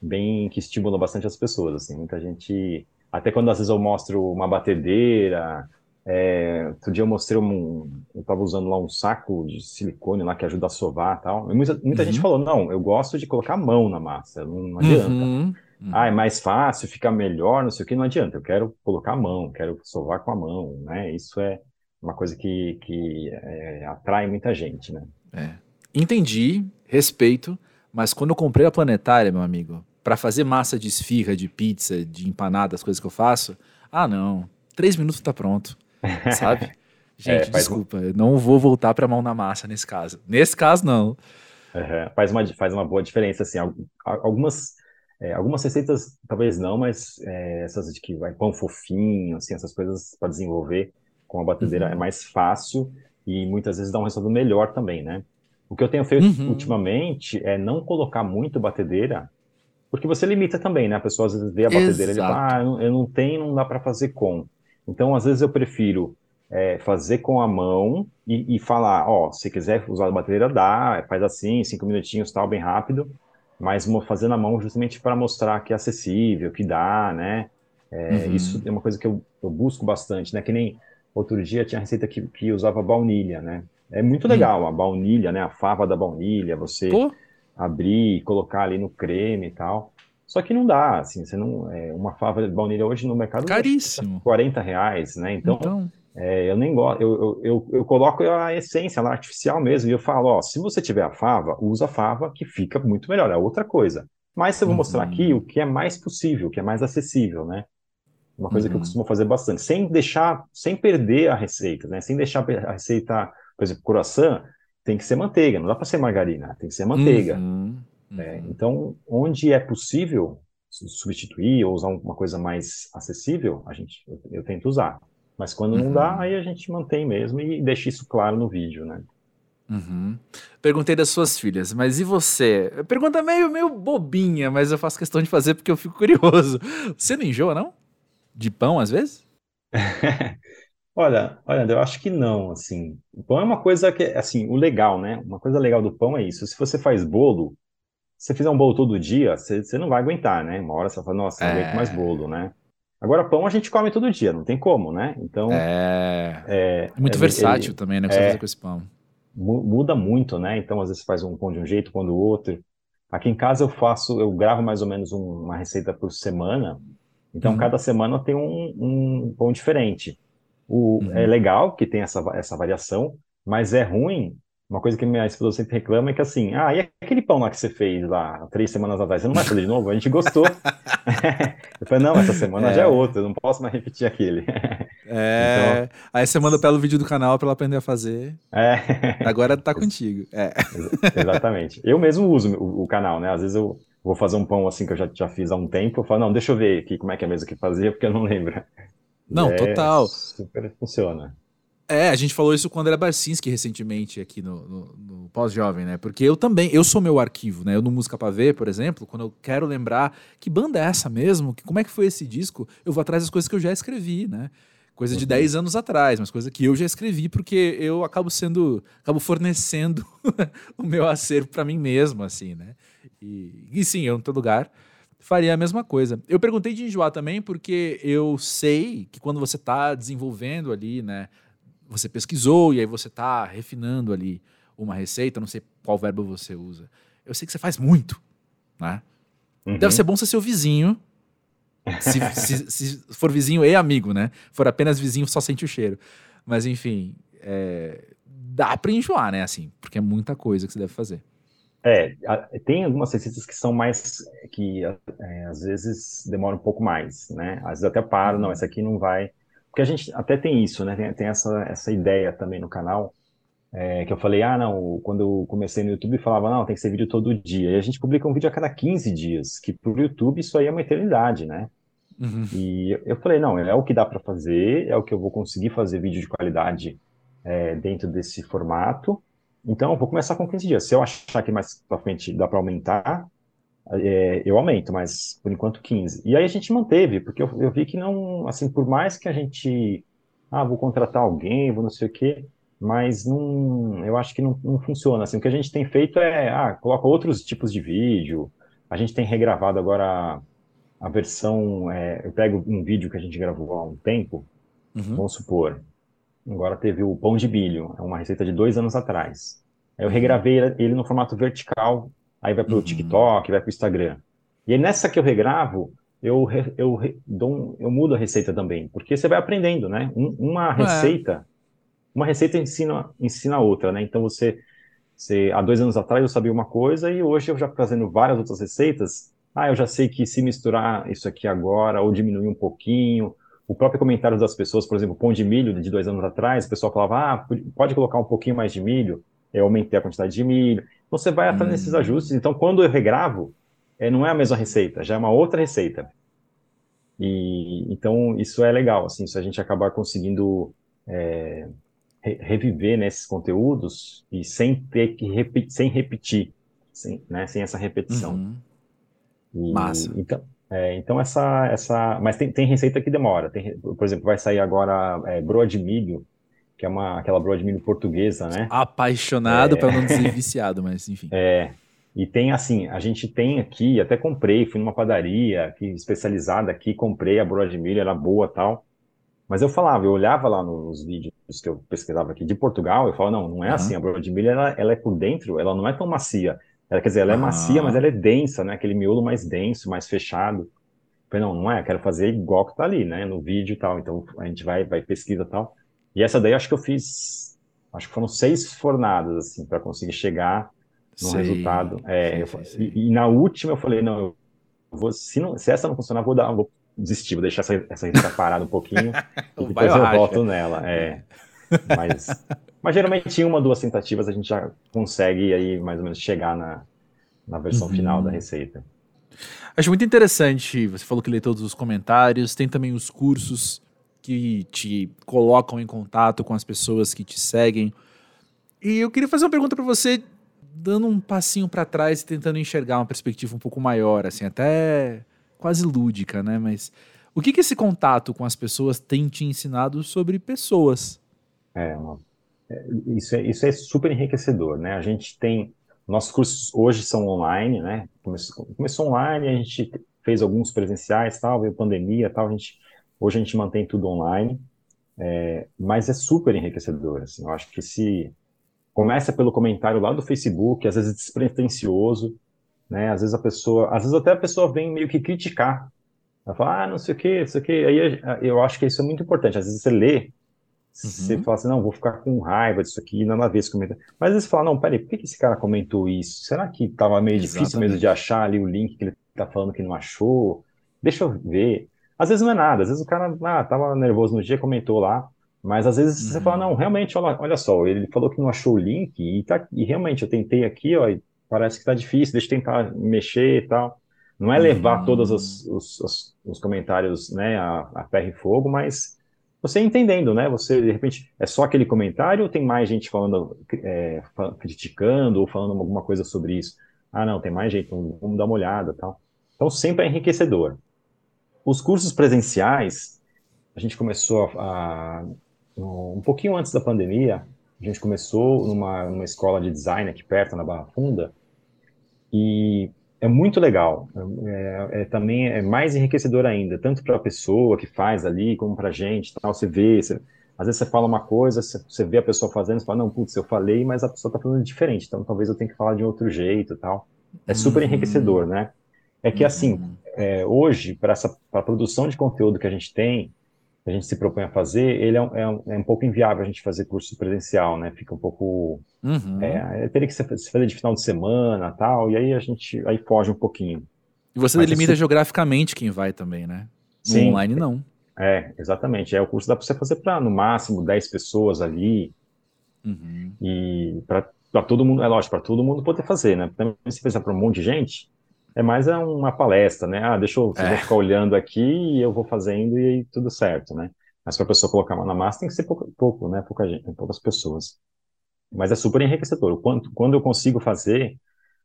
bem que estimula bastante as pessoas, assim. Muita gente, até quando às vezes eu mostro uma batedeira, é, outro dia eu mostrei um, eu estava usando lá um saco de silicone lá que ajuda a sovar, tal. E muita, muita uhum. gente falou, não, eu gosto de colocar a mão na massa, não, não adianta. Uhum. Uhum. Ah, é mais fácil, fica melhor, não sei o que, não adianta. Eu quero colocar a mão, quero sovar com a mão, né? Isso é uma coisa que, que é, atrai muita gente, né? É. Entendi, respeito, mas quando eu comprei a planetária, meu amigo, para fazer massa de esfirra, de pizza, de empanada, as coisas que eu faço, ah, não, três minutos tá pronto, sabe? Gente, é, desculpa, eu não vou voltar para mão na massa nesse caso. Nesse caso, não. Uhum. Faz, uma, faz uma boa diferença, assim, algumas é, algumas receitas talvez não, mas é, essas de que vai pão fofinho, assim, essas coisas para desenvolver com a batedeira uhum. é mais fácil e muitas vezes dá um resultado melhor também, né? O que eu tenho feito uhum. ultimamente é não colocar muito batedeira, porque você limita também, né? A pessoa às vezes vê a batedeira e fala, ah, eu não tenho, não dá para fazer com. Então, às vezes eu prefiro é, fazer com a mão e, e falar, ó, oh, se quiser usar a batedeira, dá, faz assim, cinco minutinhos, tal, bem rápido mas fazer na mão justamente para mostrar que é acessível, que dá, né? É, uhum. Isso é uma coisa que eu, eu, busco bastante, né? Que nem outro dia tinha receita que, que usava baunilha, né? É muito hum. legal a baunilha, né? A fava da baunilha, você Pô. Abrir, colocar ali no creme e tal. Só que não dá, assim, você não. É, uma fava de baunilha hoje no mercado caríssimo, 40 reais, né? Então, então... É, eu nem gosto, eu, eu, eu, eu, coloco a essência lá, artificial mesmo, e eu falo, ó, se você tiver a fava, usa a fava, que fica muito melhor, é outra coisa. Mas eu vou uhum. mostrar aqui o que é mais possível, o que é mais acessível, né? Uma coisa uhum. que eu uhum. costumo fazer bastante, sem deixar, sem perder a receita, né? Sem deixar a receita, por exemplo, croissant, tem que ser manteiga, não dá para ser margarina, tem que ser manteiga. Uhum. É, uhum. então, onde é possível substituir ou usar uma coisa mais acessível, a gente, eu, eu tento usar. Mas quando uhum. não dá, uhum. aí a gente mantém mesmo e deixa isso claro no vídeo, né? Uhum. Perguntei das suas filhas, mas e você? Pergunta meio, meio bobinha, mas eu faço questão de fazer porque eu fico curioso. Você não enjoa, não? De pão, às vezes? olha, olha, eu acho que não, assim. O pão é uma coisa que, assim, o legal, né? Uma coisa legal do pão é isso. Se você faz bolo, se você fizer um bolo todo dia, você, você não vai aguentar, né? Uma hora você vai falar, nossa, não aguento mais é. bolo, né? Agora, pão a gente come todo dia, não tem como, né? Então. É. é, é muito versátil ele, também, né? O que você é, fazer com esse pão. muda muito, né? Então, às vezes faz um pão de um jeito, pão do outro. Aqui em casa eu faço, eu gravo mais ou menos um, uma receita por semana. Então, uhum. cada semana tem um, um pão diferente. O, uhum. É legal que tem essa, essa variação, mas é ruim uma coisa que minha esposa sempre reclama é que assim, ah, e aquele pão lá que você fez lá três semanas atrás, você não vai fazer de novo? A gente gostou. eu falei, não, essa semana é. já é outra, eu não posso mais repetir aquele. é, então, aí você manda pelo vídeo do canal para ela aprender a fazer. É. Agora tá contigo. É. Exatamente. Eu mesmo uso o, o, canal, né? Às vezes eu vou fazer um pão assim que eu já, já fiz há um tempo, eu falo, não, deixa eu ver aqui como é que é mesmo que fazia, porque eu não lembro. Não, é, total. Super funciona. É, a gente falou isso com o André Barcinski recentemente aqui no, no, no Pós-Jovem, né? Porque eu também, eu sou meu arquivo, né? Eu no Música Pra Ver, por exemplo, quando eu quero lembrar que banda é essa mesmo, que, como é que foi esse disco, eu vou atrás das coisas que eu já escrevi, né? Coisa de 10 uhum. anos atrás, mas coisa que eu já escrevi, porque eu acabo sendo, acabo fornecendo o meu acervo para mim mesmo, assim, né? E, e sim, eu, em todo lugar, faria a mesma coisa. Eu perguntei de enjoar também, porque eu sei que quando você está desenvolvendo ali, né? você pesquisou e aí você está refinando ali uma receita, não sei qual verbo você usa. Eu sei que você faz muito, né? Uhum. Deve ser bom ser seu vizinho. Se, se, se, for vizinho e amigo, né? For apenas vizinho, só sente o cheiro. Mas enfim, é, dá para enjoar, né? Assim, porque é muita coisa que você deve fazer. É, tem algumas receitas que são mais, que é, às vezes demoram um pouco mais, né? Às vezes até paro, uhum. não, essa aqui não vai, porque a gente até tem isso, né? Tem, tem essa, essa ideia também no canal, é, que eu falei, ah, não, quando eu comecei no YouTube, falava, não, tem que ser vídeo todo dia. E a gente publica um vídeo a cada 15 dias, que para o YouTube isso aí é uma eternidade, né? Uhum. E eu falei, não, é o que dá para fazer, é o que eu vou conseguir fazer vídeo de qualidade é, dentro desse formato. Então, eu vou começar com 15 dias. Se eu achar que mais para frente dá para aumentar, é, eu aumento, mas por enquanto 15. E aí a gente manteve, porque eu, eu, vi que não, assim, por mais que a gente, ah, vou contratar alguém, vou não sei o quê, mas não, eu acho que não, não funciona. Assim, o que a gente tem feito é, ah, coloca outros tipos de vídeo, a gente tem regravado agora a, a versão, é, eu pego um vídeo que a gente gravou há um tempo, uhum. vamos supor, agora teve o pão de milho, é uma receita de dois anos atrás. Eu regravei ele no formato vertical aí vai para o uhum. TikTok, vai para o Instagram. E aí nessa que eu regravo, eu, eu, dou, eu mudo a receita também, porque você vai aprendendo, né? Um, uma é. receita, é. uma receita ensina, ensina a outra, né? Então você, você, há dois anos atrás eu sabia uma coisa e hoje eu já fazendo várias outras receitas, ah, eu já sei que se misturar isso aqui agora ou diminuir um pouquinho, o próprio comentário das pessoas, por exemplo, pão de milho de dois anos atrás, o pessoal falava, ah, pode colocar um pouquinho mais de milho, eu aumentei a quantidade de milho. Então, você vai atrás hum. nesses ajustes. Então, quando eu regravo, é, não é a mesma receita, já é uma outra receita. E então isso é legal, assim, se a gente acabar conseguindo é, re reviver nesses conteúdos e sem ter que repetir, sem repetir, sem, né, sem essa repetição. Uhum. E, Massa. Então, é, então essa, essa, mas tem, tem receita que demora. Tem, por exemplo, vai sair agora é, broa de milho que é uma, aquela broa de milho portuguesa, né? Apaixonado, é... para não dizer viciado, mas enfim. É, e tem assim, a gente tem aqui, até comprei, fui numa padaria aqui, especializada aqui, comprei a broa de milho, era boa tal. Mas eu falava, eu olhava lá nos vídeos que eu pesquisava aqui de Portugal, eu falava, não, não é uhum. assim, a broa de milho, ela, ela, é por dentro, ela não é tão macia. Ela, quer dizer, ela é macia, mas ela é densa, né? Aquele miolo mais denso, mais fechado. Eu falei, não, não é, quero fazer igual que tá ali, né? No vídeo e tal. Então a gente vai, vai pesquisa e tal. E essa daí acho que eu fiz, acho que foram seis fornadas, assim, para conseguir chegar no sei, resultado. É, sei, eu, sei, e, e, na última eu falei, não, eu vou, se, não, se essa não funcionar, vou dar, vou desistir, vou deixar essa, essa receita parada um pouquinho e depois eu volto nela. É. Mas, mas geralmente em uma, duas tentativas a gente já consegue aí mais ou menos chegar na, na versão uhum. final da receita. Acho muito interessante, você falou que lê todos os comentários, tem também os cursos que te colocam em contato com as pessoas que te seguem. E eu queria fazer uma pergunta para você, dando um passinho para trás e tentando enxergar uma perspectiva um pouco maior, assim, até quase lúdica, né? Mas o que, que esse contato com as pessoas tem te ensinado sobre pessoas? É, é, isso é, isso é super enriquecedor, né? A gente tem nossos cursos hoje são online, né? Começou, começou online, a gente fez alguns presenciais, tal, veio pandemia, tal, a gente Hoje a gente mantém tudo online, é, mas é super enriquecedor. Assim, eu acho que se começa pelo comentário lá do Facebook, às vezes despretensioso, né? Às vezes a pessoa, às vezes até a pessoa vem meio que criticar. Ela fala, ah, não sei o que, não sei o que. Aí eu acho que isso é muito importante. Às vezes você lê, uhum. você fala assim, não, vou ficar com raiva disso aqui, nada a ver esse comentário. Mas às vezes você fala, não, peraí, por que esse cara comentou isso? Será que estava meio Exatamente. difícil mesmo de achar ali o link que ele está falando que não achou? Deixa eu ver. Às vezes não é nada, às vezes o cara ah, tava nervoso no dia, comentou lá, mas às vezes uhum. você fala, não, realmente, olha, olha só, ele falou que não achou o link, e, tá, e realmente eu tentei aqui, ó, parece que tá difícil, deixa eu tentar mexer e tal. Não é levar uhum. todos os, os, os, os, comentários né, a, a ferro e fogo, mas você entendendo, né? Você, de repente, é só aquele comentário ou tem mais gente falando, é, criticando ou falando alguma coisa sobre isso? Ah, não, tem mais gente, então vamos dar uma olhada tal. Então, sempre é enriquecedor. Os cursos presenciais, a gente começou a, a, um pouquinho antes da pandemia, a gente começou numa, numa escola de design aqui perto, na Barra Funda, e é muito legal. É, é, também é mais enriquecedor ainda, tanto para a pessoa que faz ali, como para a gente. Tal. Você vê, você, às vezes você fala uma coisa, você vê a pessoa fazendo, você fala, não, putz, eu falei, mas a pessoa está falando diferente, então talvez eu tenha que falar de outro jeito tal. É super uhum. enriquecedor, né? É que, assim, uhum é, hoje, para essa pra produção de conteúdo que a gente tem, que a gente se propõe a fazer, ele é um, é um, é um pouco inviável a gente fazer curso presencial, né? Fica um pouco. Uhum. É, teria que se fazer de final de semana tal, e aí a gente aí foge um pouquinho. E você Mas delimita geograficamente quem vai também, né? No Sim, online, não. É, exatamente. É, o curso dá para você fazer para, no máximo, 10 pessoas ali. Uhum. E para todo mundo, é lógico, para todo mundo poder fazer, né? Também se fizer para um monte de gente, é mais uma palestra, né? Ah, deixa eu, é. ficar olhando aqui e eu vou fazendo e aí tudo certo, né? Mas para a pessoa colocar a mão na massa tem que ser pouco, pouco né? Pouca gente, poucas pessoas. Mas é super enriquecedor. Quando, quando eu consigo fazer,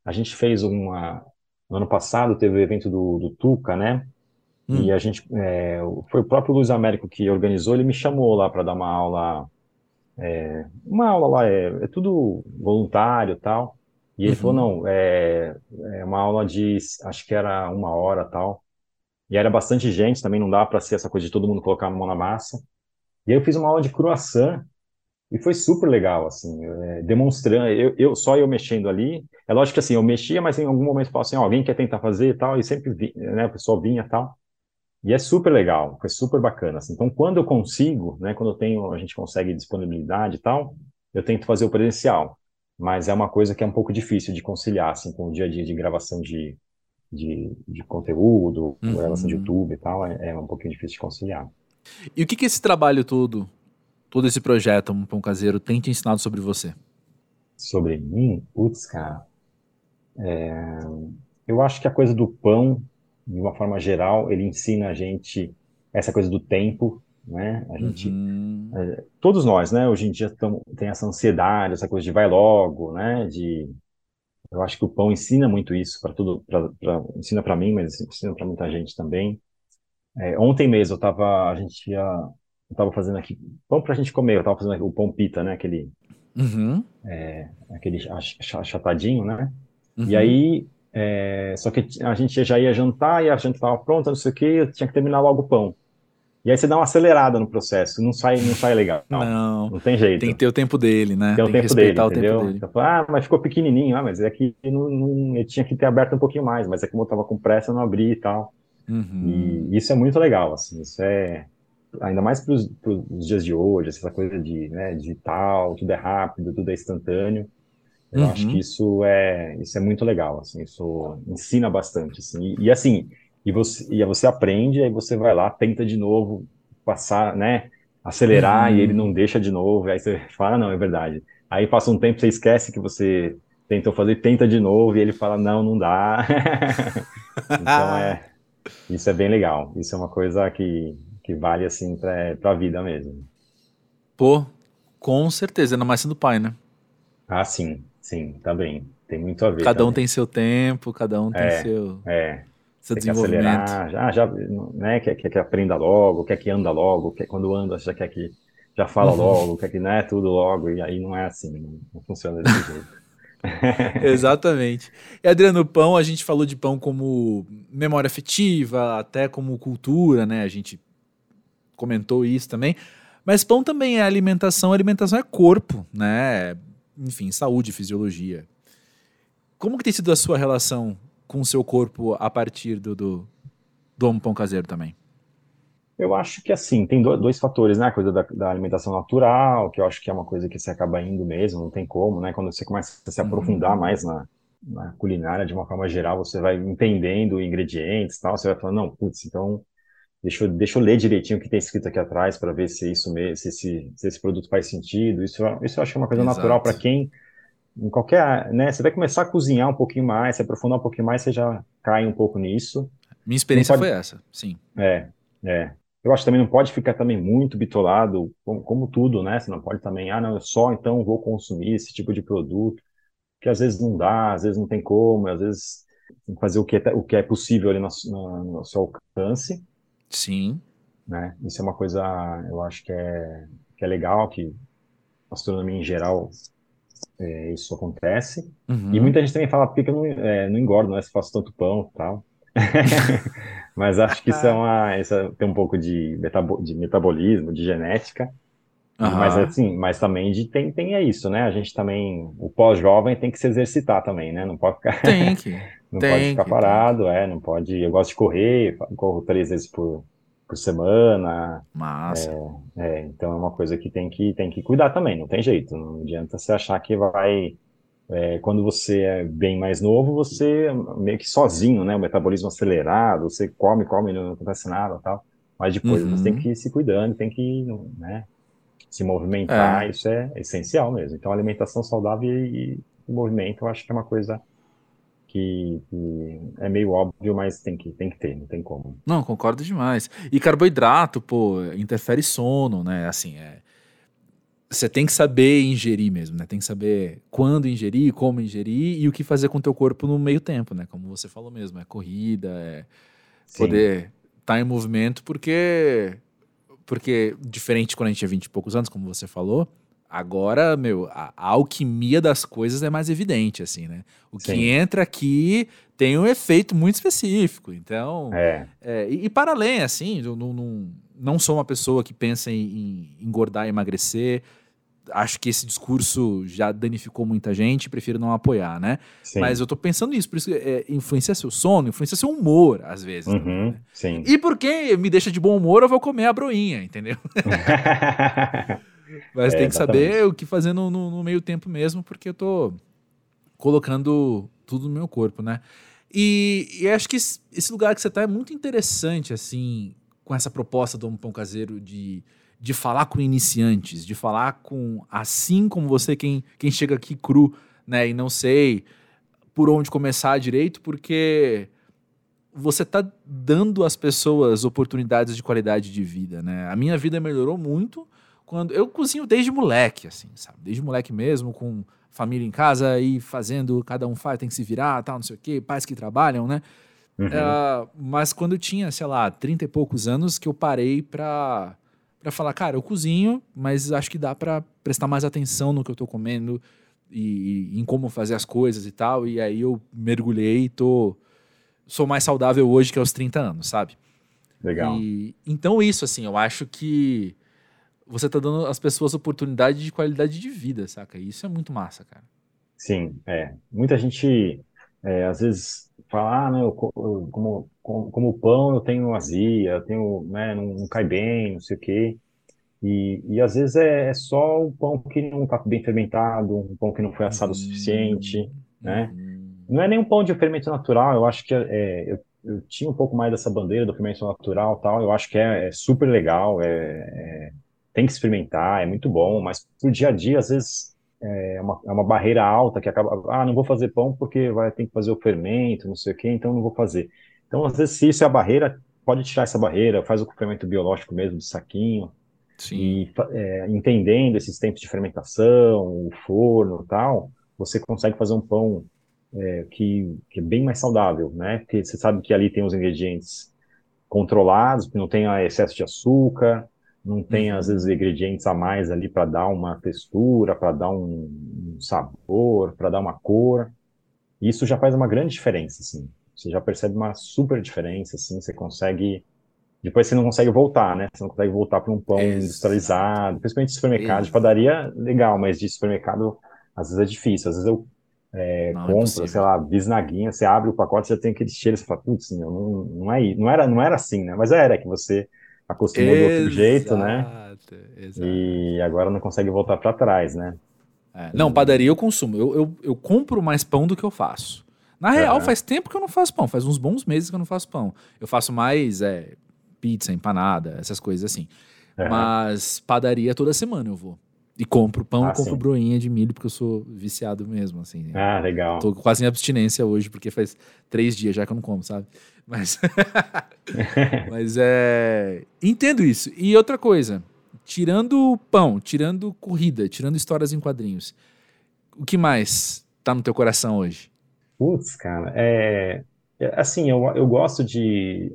a gente fez uma. No ano passado teve o evento do, do Tuca, né? Hum. E a gente. É, foi o próprio Luiz Américo que organizou, ele me chamou lá para dar uma aula. É, uma aula lá, é, é tudo voluntário e tal. E ele uhum. falou, não, é, é uma aula de, acho que era uma hora tal. E era bastante gente, também não dá para ser essa coisa de todo mundo colocar a mão na massa. E aí eu fiz uma aula de croissant e foi super legal, assim, é, demonstrando, eu, eu, só eu mexendo ali. É lógico que assim, eu mexia, mas em algum momento eu falava assim, oh, alguém quer tentar fazer e tal, e sempre vi, né, o pessoal vinha e tal. E é super legal, foi super bacana. Assim. Então, quando eu consigo, né, quando eu tenho, a gente consegue disponibilidade e tal, eu tento fazer o presencial mas é uma coisa que é um pouco difícil de conciliar assim, com o dia a dia de gravação de, de, de conteúdo, uhum. gravação de YouTube e tal, é, é, um pouquinho difícil de conciliar. E o que, que esse trabalho todo, todo esse projeto, Um Pão Caseiro, tem te ensinado sobre você? Sobre mim? Putz, cara. É... Eu acho que a coisa do pão, de uma forma geral, ele ensina a gente essa coisa do tempo, né? A gente, uhum. é, todos nós, né? Hoje em dia tamo, tem essa ansiedade, essa coisa de vai logo, né? De, eu acho que o pão ensina muito isso para tudo, pra, pra, ensina para mim, mas ensina para muita gente também. É, ontem mesmo eu tava, a gente ia, eu tava fazendo aqui pão para a gente comer, eu tava fazendo aqui, o pão pita, né? Aquele, uhum. é, aquele achatadinho, né? Uhum. E aí é, só que a gente já ia jantar e a gente estava pronta, não sei o que, eu tinha que terminar logo o pão. E aí você dá uma acelerada no processo, não sai, não sai legal. Não, não tem jeito. Tem que ter o tempo dele, né? Tem, tem o tempo dele, o entendeu? Tempo dele. Então, ah, mas ficou pequenininho, ah, mas é que não, não, eu tinha que ter aberto um pouquinho mais, mas é como eu tava com pressa, eu não abri e tal. Uhum. E isso é muito legal, assim, isso é ainda mais para os dias de hoje, essa coisa de né, digital, tudo é rápido, tudo é instantâneo. Eu uhum. acho que isso é isso é muito legal, assim, isso ensina bastante, assim. E, e assim, e você, e você aprende, aí você vai lá, tenta de novo, passar, né? Acelerar uhum. e ele não deixa de novo, aí você fala, não, é verdade. Aí passa um tempo, você esquece que você tentou fazer, tenta de novo, e ele fala, não, não dá. então é. Isso é bem legal. Isso é uma coisa que, que vale assim para a vida mesmo. Pô, com certeza, ainda mais sendo pai, né? Ah, sim, sim, tá bem. Tem muito a ver. Cada também. um tem seu tempo, cada um tem é, seu. É, seu tem desenvolvimento. Que acelerar, já, já, né, quer, quer que aprenda logo, quer que anda logo, quer, quando anda já quer que já fala uhum. logo, quer que né, tudo logo, e aí não é assim, não, não funciona desse jeito. Exatamente. E Adriano, pão, a gente falou de pão como memória afetiva, até como cultura, né? A gente comentou isso também. Mas pão também é alimentação, alimentação é corpo, né? enfim, saúde, fisiologia. Como que tem sido a sua relação com o seu corpo a partir do, do, do pão caseiro também? Eu acho que assim, tem dois fatores, né? A coisa da, da, alimentação natural, que eu acho que é uma coisa que você acaba indo mesmo, não tem como, né? Quando você começa a se uhum. aprofundar mais na, na culinária de uma forma geral, você vai entendendo ingredientes e tal, você vai falando, não, putz, então deixa eu, deixa eu ler direitinho o que tem escrito aqui atrás para ver se isso mesmo, se esse, se esse produto faz sentido. Isso, isso eu acho que é uma coisa Exato. natural para quem em qualquer, né, você vai começar a cozinhar um pouquinho mais, se aprofundar um pouquinho mais, você já cai um pouco nisso. Minha experiência pode... foi essa, sim. É, é. Eu acho que também não pode ficar também muito bitolado, como, como tudo, né? Você não pode também, ah, não, eu só então vou consumir esse tipo de produto, que às vezes não dá, às vezes não tem como, às vezes tem que fazer o que é, o que é possível ali no, no, no seu alcance. Sim. Né? Isso é uma coisa, eu acho que é, que é legal, que a astronomia em geral é, isso acontece. Uhum. E muita gente também fala, porque eu não, é, não engordo, não é se faço tanto pão e tal. Mas acho que isso, é uma, isso é, tem um pouco de, metabo, de metabolismo, de genética. Uhum. Mas assim, mas também de, tem, tem é isso, né? A gente também, o pós-jovem tem que se exercitar também, né? Não pode ficar, tem que, não tem pode ficar que, parado, é, não pode. Eu gosto de correr, corro três vezes por, por semana. Massa. É, é, então é uma coisa que tem que tem que cuidar também, não tem jeito. Não adianta você achar que vai é, quando você é bem mais novo, você meio que sozinho, né? O metabolismo acelerado, você come, come, não acontece nada tal. Mas depois uhum. você tem que ir se cuidando, tem que né, se movimentar, é. isso é essencial mesmo. Então, alimentação saudável e, e movimento, eu acho que é uma coisa que, que, é meio óbvio, mas tem que, tem que ter, não tem como. Não, concordo demais. E carboidrato, pô, interfere sono, né? Assim, é você tem que saber ingerir mesmo, né? Tem que saber quando ingerir, como ingerir e o que fazer com o teu corpo no meio tempo, né? Como você falou mesmo, é corrida, é Sim. poder estar tá em movimento, porque porque diferente quando a gente tinha 20 e poucos anos, como você falou, agora, meu, a, a alquimia das coisas é mais evidente, assim, né? O Sim. que entra aqui tem um efeito muito específico, então... É. é e, e, para além, assim, não, não, não sou uma pessoa que pensa em, em engordar e emagrecer, acho que esse discurso já danificou muita gente, prefiro não apoiar, né? Sim. Mas eu tô pensando nisso, por isso que é, influencia seu sono, influencia seu humor, às vezes. Uhum, também, né? sim. E porque me deixa de bom humor, eu vou comer a broinha, entendeu? Mas é, tem que exatamente. saber o que fazer no, no, no, meio tempo mesmo, porque eu tô colocando tudo no meu corpo, né? E, e acho que esse lugar que você tá é muito interessante, assim, com essa proposta do pão caseiro de de falar com iniciantes, de falar com, assim como você, quem, quem chega aqui cru, né, e não sei por onde começar direito, porque você está dando às pessoas oportunidades de qualidade de vida, né? A minha vida melhorou muito quando eu cozinho desde moleque, assim, sabe? Desde moleque mesmo, com família em casa e fazendo, cada um faz, tem que se virar, tal, não sei o quê, pais que trabalham, né? Uhum. Uh, mas quando eu tinha, sei lá, 30 e poucos anos, que eu parei para para falar, cara, eu cozinho, mas acho que dá para prestar mais atenção no que eu tô comendo e, e, em como fazer as coisas e tal. E aí eu mergulhei e tô sou mais saudável hoje que aos 30 anos, sabe? Legal. E, então isso assim, eu acho que você tá dando às pessoas oportunidade de qualidade de vida, saca? E isso é muito massa, cara. Sim, é. Muita gente é, às vezes fala, ah, não, eu, como, como, como pão eu tenho azia, eu tenho, né, não, não cai bem, não sei o quê. E, e às vezes é, é só um pão que não está bem fermentado, um pão que não foi assado o suficiente, uhum. né? Não é nem um pão de fermento natural, eu acho que é, é, eu, eu tinha um pouco mais dessa bandeira do fermento natural tal, eu acho que é, é super legal, é, é, tem que experimentar, é muito bom, mas pro dia a dia, às vezes, é uma, é uma barreira alta que acaba, ah, não vou fazer pão porque vai ter que fazer o fermento, não sei o quê, então não vou fazer. Então, às vezes, se isso é a barreira, pode tirar essa barreira, faz o fermento biológico mesmo, de saquinho, Sim. e é, entendendo esses tempos de fermentação, o forno e tal, você consegue fazer um pão é, que, que é bem mais saudável, né? Porque você sabe que ali tem os ingredientes controlados, que não tem excesso de açúcar, não tem às vezes ingredientes a mais ali para dar uma textura, para dar um, um sabor, para dar uma cor. Isso já faz uma grande diferença, assim. Você já percebe uma super diferença, assim. Você consegue depois você não consegue voltar, né? Você não consegue voltar para um pão Exato. industrializado, principalmente de supermercado. Exato. De padaria, legal, mas de supermercado às vezes é difícil. Às vezes eu é, não, é compro, é sei lá, bisnaguinha, você abre o pacote, você tem aquele cheiro, você fala, putz, não, não, é, não, era, não era assim, né? Mas era que você acostumou exato, do outro jeito, né? Exato. E agora não consegue voltar para trás, né? É, não, padaria eu consumo. Eu, eu, eu, compro mais pão do que eu faço. Na real, faz tempo que eu não faço pão. Faz uns bons meses que eu não faço pão. Eu faço mais é, pizza, empanada, essas coisas assim. Mas padaria toda semana eu vou. E compro pão, ah, compro sim. broinha de milho, porque eu sou viciado mesmo, assim. Ah, legal. Tô quase em abstinência hoje, porque faz três dias já que eu não como, sabe? Mas, mas é... Entendo isso. E outra coisa, tirando pão, tirando corrida, tirando histórias em quadrinhos, o que mais tá no teu coração hoje? Putz, cara, é... é assim, eu, eu gosto de...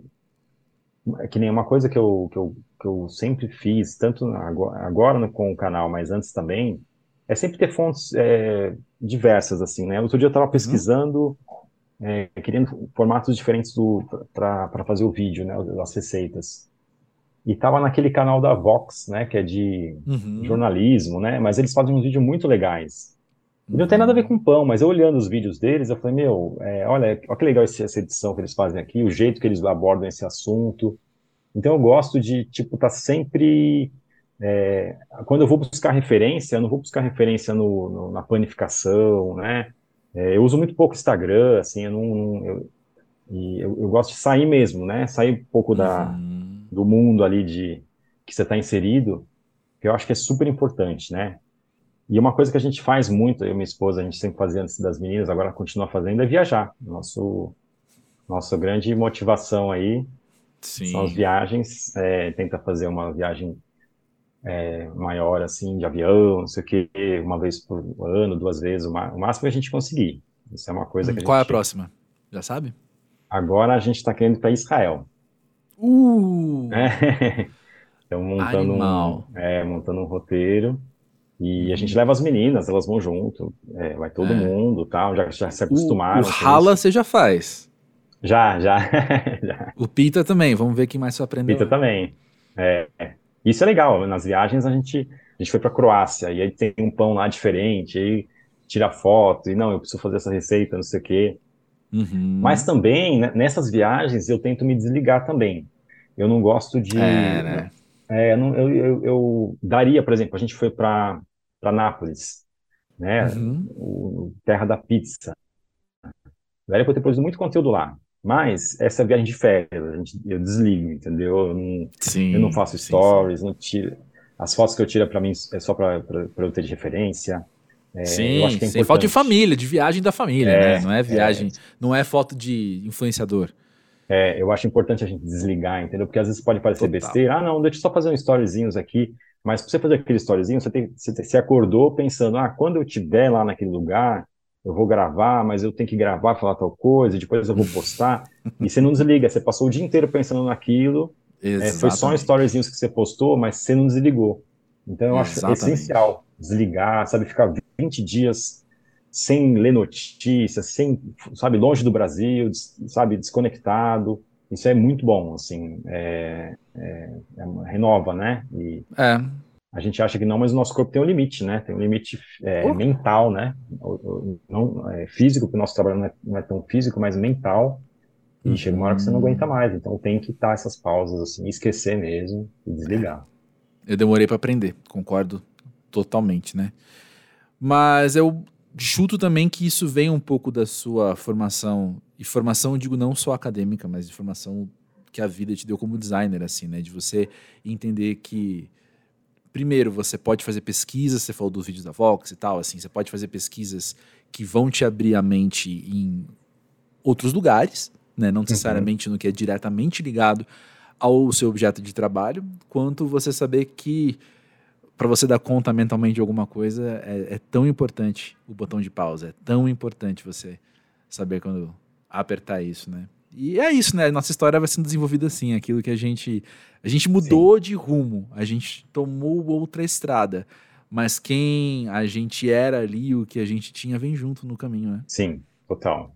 Que nem uma coisa que eu, que eu que eu sempre fiz, tanto agora, agora com o canal, mas antes também, é sempre ter fontes é, diversas, assim, né? Outro dia eu estava uhum. pesquisando, uhum. É, querendo formatos diferentes para fazer o vídeo, né? As receitas. E estava naquele canal da Vox, né? Que é de uhum. jornalismo, né? Mas eles fazem uns vídeos muito legais. E não tem nada a ver uhum. com pão, mas eu olhando os vídeos deles, eu falei, meu, é, olha, olha que legal essa edição que eles fazem aqui, o jeito que eles abordam esse assunto. Então eu gosto de, tipo, estar tá sempre. É, quando eu vou buscar referência, eu não vou buscar referência no, no na planificação, né? É, eu uso muito pouco Instagram, assim, eu não. Eu, eu, eu, gosto de sair mesmo, né? Sair um pouco da, uhum. do mundo ali de que você está inserido, que eu acho que é super importante, né? E uma coisa que a gente faz muito, eu e minha esposa, a gente sempre fazia antes das meninas, agora continua fazendo, é viajar. Nosso, nossa grande motivação aí Sim. São as viagens, é, tenta fazer uma viagem é, maior, assim, de avião, não sei o que, uma vez por ano, duas vezes, o, máximo que a gente conseguir. Isso é uma coisa hum, que a Qual é a próxima? Já sabe? Agora a gente está querendo ir para Israel. Uh! É. Então, montando um, é, montando um roteiro. E a gente leva as meninas, elas vão junto, é, vai todo é. mundo, tal, já, já se acostumaram. O, o rala você já faz. Já, já, já. O Pita também, vamos ver quem mais você aprendeu. Pita também. É, isso é legal, nas viagens a gente, a gente foi para Croácia, e aí tem um pão lá diferente, aí tira foto, e não, eu preciso fazer essa receita, não sei o quê. Uhum. Mas também, né, nessas viagens, eu tento me desligar também. Eu não gosto de... É, né? É, eu, eu, eu, eu, daria, por exemplo, a gente foi para Nápoles, né, uhum. o, terra da pizza. Daria para ter produzido muito conteúdo lá. Mas essa viagem de férias, gente, eu desligo, entendeu? Eu não, sim, eu não faço stories, sim, sim. não tiro. As fotos que eu tiro para mim é só para eu ter de referência. É, sim, é sem foto de família, de viagem da família, é, né? Não é viagem, é, não é foto de influenciador. É, eu acho importante a gente desligar, entendeu? Porque às vezes pode parecer Total. besteira. Ah, não, deixa eu só fazer um storyzinhos aqui. Mas para você fazer aquele storyzinho, você, tem, você, você acordou pensando, ah, quando eu estiver lá naquele lugar, eu vou gravar, mas eu tenho que gravar, falar tal coisa, depois eu vou postar. e você não desliga, você passou o dia inteiro pensando naquilo. É, foi só um storyzinhos que você postou, mas você não desligou. Então eu acho essencial desligar, sabe, ficar 20 dias sem ler notícias, sem, sabe, longe do Brasil, sabe, desconectado. Isso é muito bom, assim, é, é, é, renova, né? E, é a gente acha que não, mas o nosso corpo tem um limite, né? Tem um limite é, mental, né? Não é, físico, porque o nosso trabalho não é, não é tão físico, mas mental. E uhum. chega uma hora que você não aguenta mais. Então tem que dar essas pausas, assim, esquecer mesmo e desligar. Eu demorei para aprender, concordo totalmente, né? Mas eu chuto também que isso vem um pouco da sua formação. E formação, eu digo não só acadêmica, mas de formação que a vida te deu como designer, assim, né? De você entender que primeiro, você pode fazer pesquisas, você falou dos vídeos da Vox e tal, assim, você pode fazer pesquisas que vão te abrir a mente em outros lugares, né? Não uhum. necessariamente uhum. no que é diretamente ligado ao seu objeto de trabalho, quanto você saber que para você dar conta mentalmente de alguma coisa é, é, tão importante o botão de pausa, é tão importante você saber quando apertar isso, né? E é isso, né? Nossa história vai sendo desenvolvida assim, aquilo que a gente a gente mudou Sim. de rumo, a gente tomou outra estrada, mas quem a gente era ali, o que a gente tinha vem junto no caminho, né? Sim, total.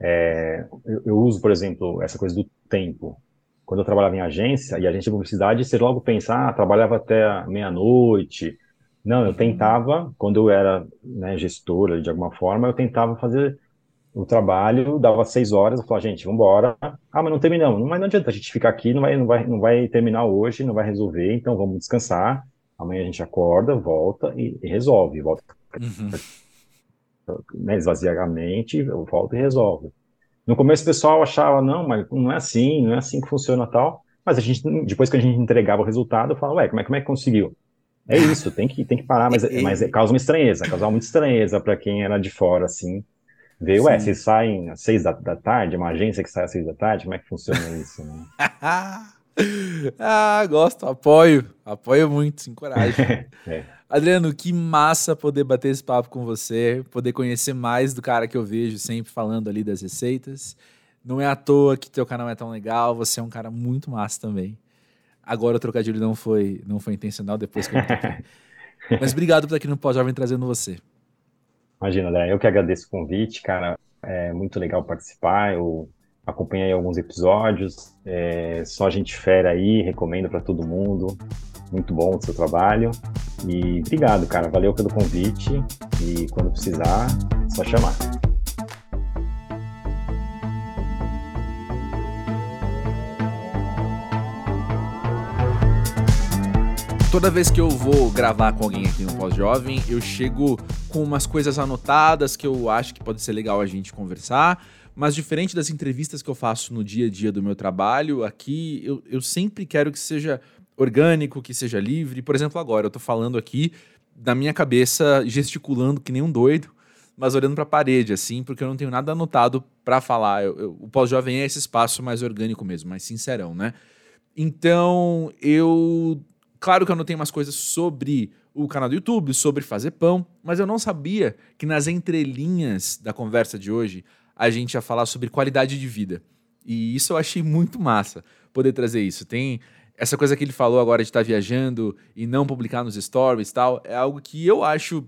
É, eu, eu, uso, por exemplo, essa coisa do tempo. Quando eu trabalhava em agência e agência de publicidade, você logo pensa, ah, trabalhava até meia-noite, Não, eu tentava, quando eu era né, gestora de alguma forma, eu tentava fazer o trabalho, dava seis horas, eu falava, gente, vamos embora. Ah, mas não terminamos. Mas não adianta a gente ficar aqui, não vai, não vai, não vai terminar hoje, não vai resolver, então vamos descansar. Amanhã a gente acorda, volta e, e resolve, volta uhum. né, esvazia a mente, volta e resolve. No começo o pessoal achava, não, mas não é assim, não é assim que funciona tal. Mas a gente, depois que a gente entregava o resultado, eu falava, ué, como é, como é que conseguiu? É isso, tem que, tem que parar, mas, mas causa uma estranheza, causa muita estranheza para quem era de fora, assim. Ver, ué, vocês saem às seis da, da, tarde, uma agência que sai às seis da tarde, como é que funciona isso? Né? ah, gosto, apoio, apoio muito, se encoraja. é. Adriano, que massa poder bater esse papo com você, poder conhecer mais do cara que eu vejo sempre falando ali das receitas. Não é à toa que teu canal é tão legal, você é um cara muito massa também. Agora o trocadilho não foi, não foi intencional depois que eu. Mas obrigado por estar aqui no Pós-Jovem trazendo você. Imagina, André, eu que agradeço o convite, cara. É muito legal participar. Eu acompanhei alguns episódios. É, só gente fera aí, recomendo para todo mundo. Muito bom o seu trabalho. E obrigado, cara. Valeu pelo convite. E quando precisar, é só chamar. toda vez que eu vou gravar com alguém aqui no Pós-Jovem, eu chego com umas coisas anotadas que eu acho que pode ser legal a gente conversar. Mas diferente das entrevistas que eu faço no dia a dia do meu trabalho, aqui eu, eu sempre quero que seja orgânico, que seja livre. Por exemplo, agora eu tô falando aqui da minha cabeça, gesticulando que nem um doido, mas olhando para a parede, assim, porque eu não tenho nada anotado para falar. Eu, eu, o pós-jovem é esse espaço mais orgânico mesmo, mais sincerão, né? Então, eu. Claro que eu anotei umas coisas sobre o canal do YouTube, sobre fazer pão, mas eu não sabia que nas entrelinhas da conversa de hoje a gente ia falar sobre qualidade de vida. E isso eu achei muito massa poder trazer isso. Tem essa coisa que ele falou agora de estar tá viajando e não publicar nos stories e tal, é algo que eu acho,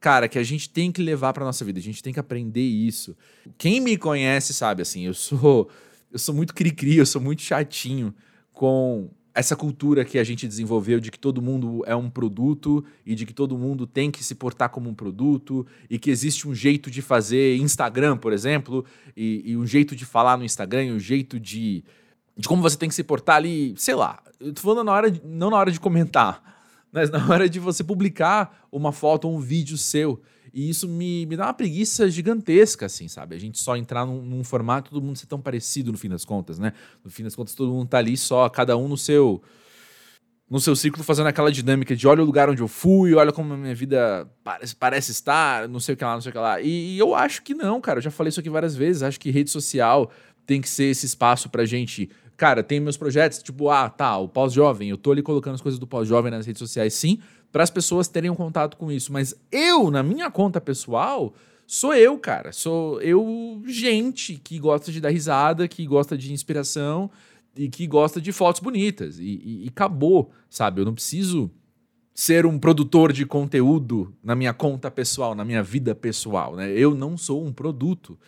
cara, que a gente tem que levar para nossa vida, a gente tem que aprender isso. Quem me conhece sabe, assim, eu sou eu sou muito cri-cri, eu sou muito chatinho com essa cultura que a gente desenvolveu de que todo mundo é um produto e de que todo mundo tem que se portar como um produto e que existe um jeito de fazer Instagram, por exemplo, e, e um jeito de falar no Instagram, e um jeito de de como você tem que se portar ali, sei lá. Eu tô falando na hora de, não na hora de comentar, mas na hora de você publicar uma foto ou um vídeo seu. E isso me, me dá uma preguiça gigantesca, assim, sabe? A gente só entrar num, num, formato, todo mundo ser tão parecido no fim das contas, né? No fim das contas, todo mundo tá ali só, cada um no seu no seu ciclo fazendo aquela dinâmica de olha o lugar onde eu fui, olha como a minha vida parece, parece estar, não sei o que lá, não sei o que lá. E, e eu acho que não, cara. Eu já falei isso aqui várias vezes. Acho que rede social tem que ser esse espaço pra gente Cara, tem meus projetos, tipo, ah, tá, o pós-jovem, eu tô ali colocando as coisas do pós-jovem nas redes sociais, sim, para as pessoas terem um contato com isso. Mas eu, na minha conta pessoal, sou eu, cara. Sou eu, gente que gosta de dar risada, que gosta de inspiração e que gosta de fotos bonitas. E, e, e acabou, sabe? Eu não preciso ser um produtor de conteúdo na minha conta pessoal, na minha vida pessoal, né? Eu não sou um produto.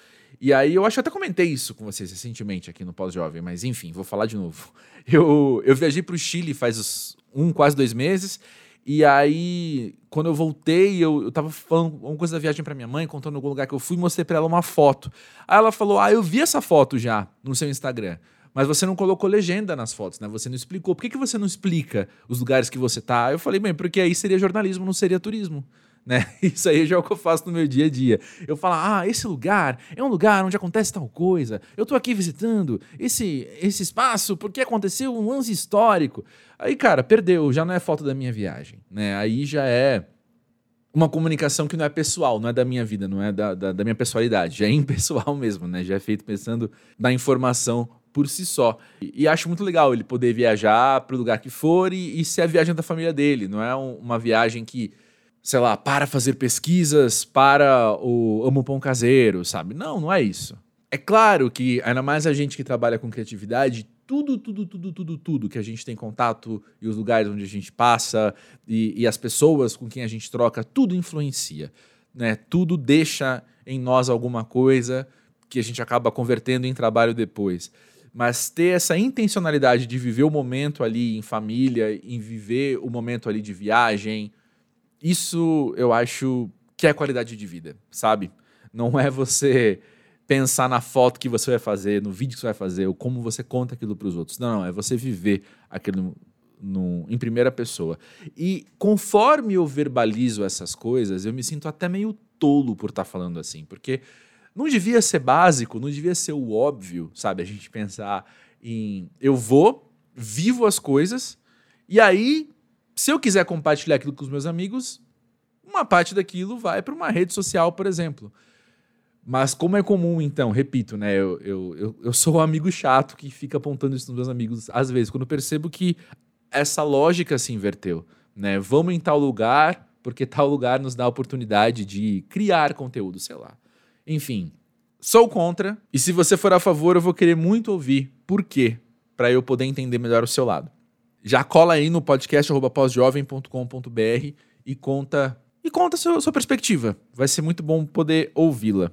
E aí eu acho que até comentei isso com vocês recentemente aqui no Pós-Jovem, mas enfim, vou falar de novo. Eu, eu viajei para o Chile faz um, quase dois meses, e aí quando eu voltei, eu, eu tava falando uma coisa da viagem para minha mãe, contando algum lugar que eu fui, mostrei para ela uma foto. Aí ela falou: Ah, eu vi essa foto já no seu Instagram. Mas você não colocou legenda nas fotos, né? Você não explicou. Por que, que você não explica os lugares que você tá? Eu falei, bem, porque aí seria jornalismo, não seria turismo né? Isso aí já é o que eu faço no meu dia a dia. Eu falo, ah, esse lugar é um lugar onde acontece tal coisa. Eu tô aqui visitando esse, esse espaço porque aconteceu um lance histórico. Aí, cara, perdeu, já não é foto da minha viagem, né? Aí já é uma comunicação que não é pessoal, não é da minha vida, não é da, da, da minha pessoalidade, já é impessoal mesmo, né? Já é feito pensando na informação por si só. E, e, acho muito legal ele poder viajar para o lugar que for e, e ser a viagem da família dele. Não é um, uma viagem que sei lá, para fazer pesquisas para o Amo Pão Caseiro, sabe? Não, não é isso. É claro que, ainda mais a gente que trabalha com criatividade, tudo, tudo, tudo, tudo, tudo que a gente tem contato e os lugares onde a gente passa e, e as pessoas com quem a gente troca, tudo influencia. Né? Tudo deixa em nós alguma coisa que a gente acaba convertendo em trabalho depois. Mas ter essa intencionalidade de viver o momento ali em família, em viver o momento ali de viagem, Isso eu acho que é qualidade de vida, sabe? Não é você pensar na foto que você vai fazer, no vídeo que você vai fazer, ou como você conta aquilo para os outros. Não, não, é você viver aquilo no, em primeira pessoa. E conforme eu verbalizo essas coisas, eu me sinto até meio tolo por estar tá falando assim, porque não devia ser básico, não devia ser o óbvio, sabe? A gente pensar em eu vou, vivo as coisas, e aí, se eu quiser compartilhar aquilo com os meus amigos, uma parte daquilo vai para uma rede social, por exemplo. Mas como é comum, então, repito, né? Eu, eu, eu, eu sou o amigo chato que fica apontando isso nos meus amigos, às vezes, quando percebo que essa lógica se inverteu, né? Vamos em tal lugar, porque tal lugar nos dá a oportunidade de criar conteúdo, sei lá. Enfim, sou contra, e se você for a favor, eu vou querer muito ouvir por quê, para eu poder entender melhor o seu lado. Já cola aí no podcast pós-jovem.com.br e conta e conta sua, sua perspectiva. Vai ser muito bom poder ouvi-la.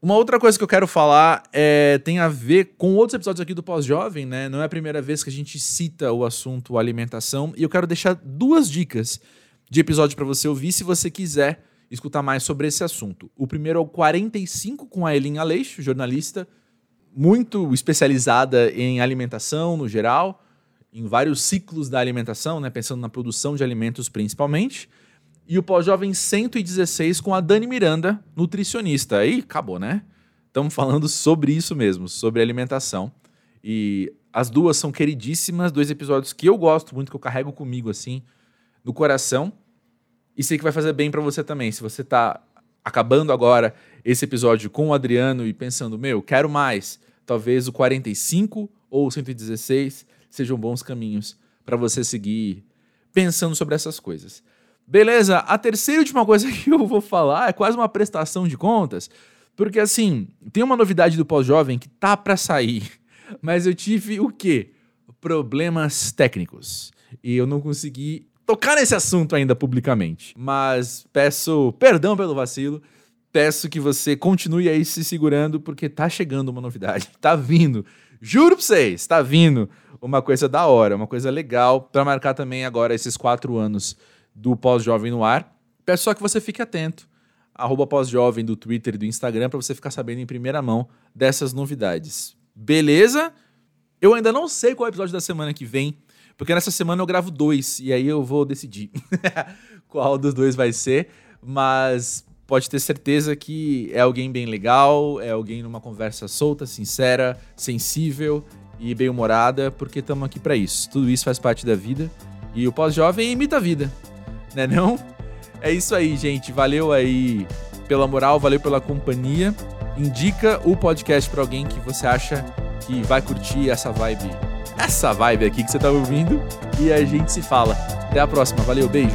Uma outra coisa que eu quero falar é, tem a ver com outros episódios aqui do Pós-Jovem, né? Não é a primeira vez que a gente cita o assunto alimentação e eu quero deixar duas dicas de episódio para você ouvir se você quiser escutar mais sobre esse assunto. O primeiro é o 45 com a Elin Aleixo, jornalista muito especializada em alimentação no geral, em vários ciclos da alimentação, né? Pensando na produção de alimentos principalmente e o Pós-Jovem 116 com a Dani Miranda, nutricionista. Aí acabou, né? Estamos falando sobre isso mesmo, sobre alimentação. E as duas são queridíssimas, dois episódios que eu gosto muito, que eu carrego comigo assim, no coração. E sei que vai fazer bem para você também. Se você tá acabando agora esse episódio com o Adriano e pensando, meu, quero mais, talvez o 45 ou o 116 sejam bons caminhos para você seguir pensando sobre essas coisas. Beleza, a terceira e última coisa que eu vou falar é quase uma prestação de contas, porque assim, tem uma novidade do pós-jovem que tá para sair, mas eu tive o quê? Problemas técnicos. E eu não consegui tocar nesse assunto ainda publicamente. Mas peço perdão pelo vacilo. Peço que você continue aí se segurando, porque tá chegando uma novidade. Tá vindo. Juro pra vocês, tá vindo uma coisa da hora, uma coisa legal para marcar também agora esses quatro anos do Pós-Jovem no ar. Peço só que você fique atento. Arroba Pós-Jovem do Twitter e do Instagram para você ficar sabendo em primeira mão dessas novidades. Beleza? Eu ainda não sei qual é o episódio da semana que vem, porque nessa semana eu gravo dois e aí eu vou decidir qual dos dois vai ser, mas pode ter certeza que é alguém bem legal, é alguém numa conversa solta, sincera, sensível e bem-humorada, porque estamos aqui para isso. Tudo isso faz parte da vida e o pós-jovem imita a vida né não? É isso aí, gente. Valeu aí pela moral, valeu pela companhia. Indica o podcast para alguém que você acha que vai curtir essa vibe, essa vibe aqui que você tá ouvindo e a gente se fala. Até a próxima. Valeu, beijo.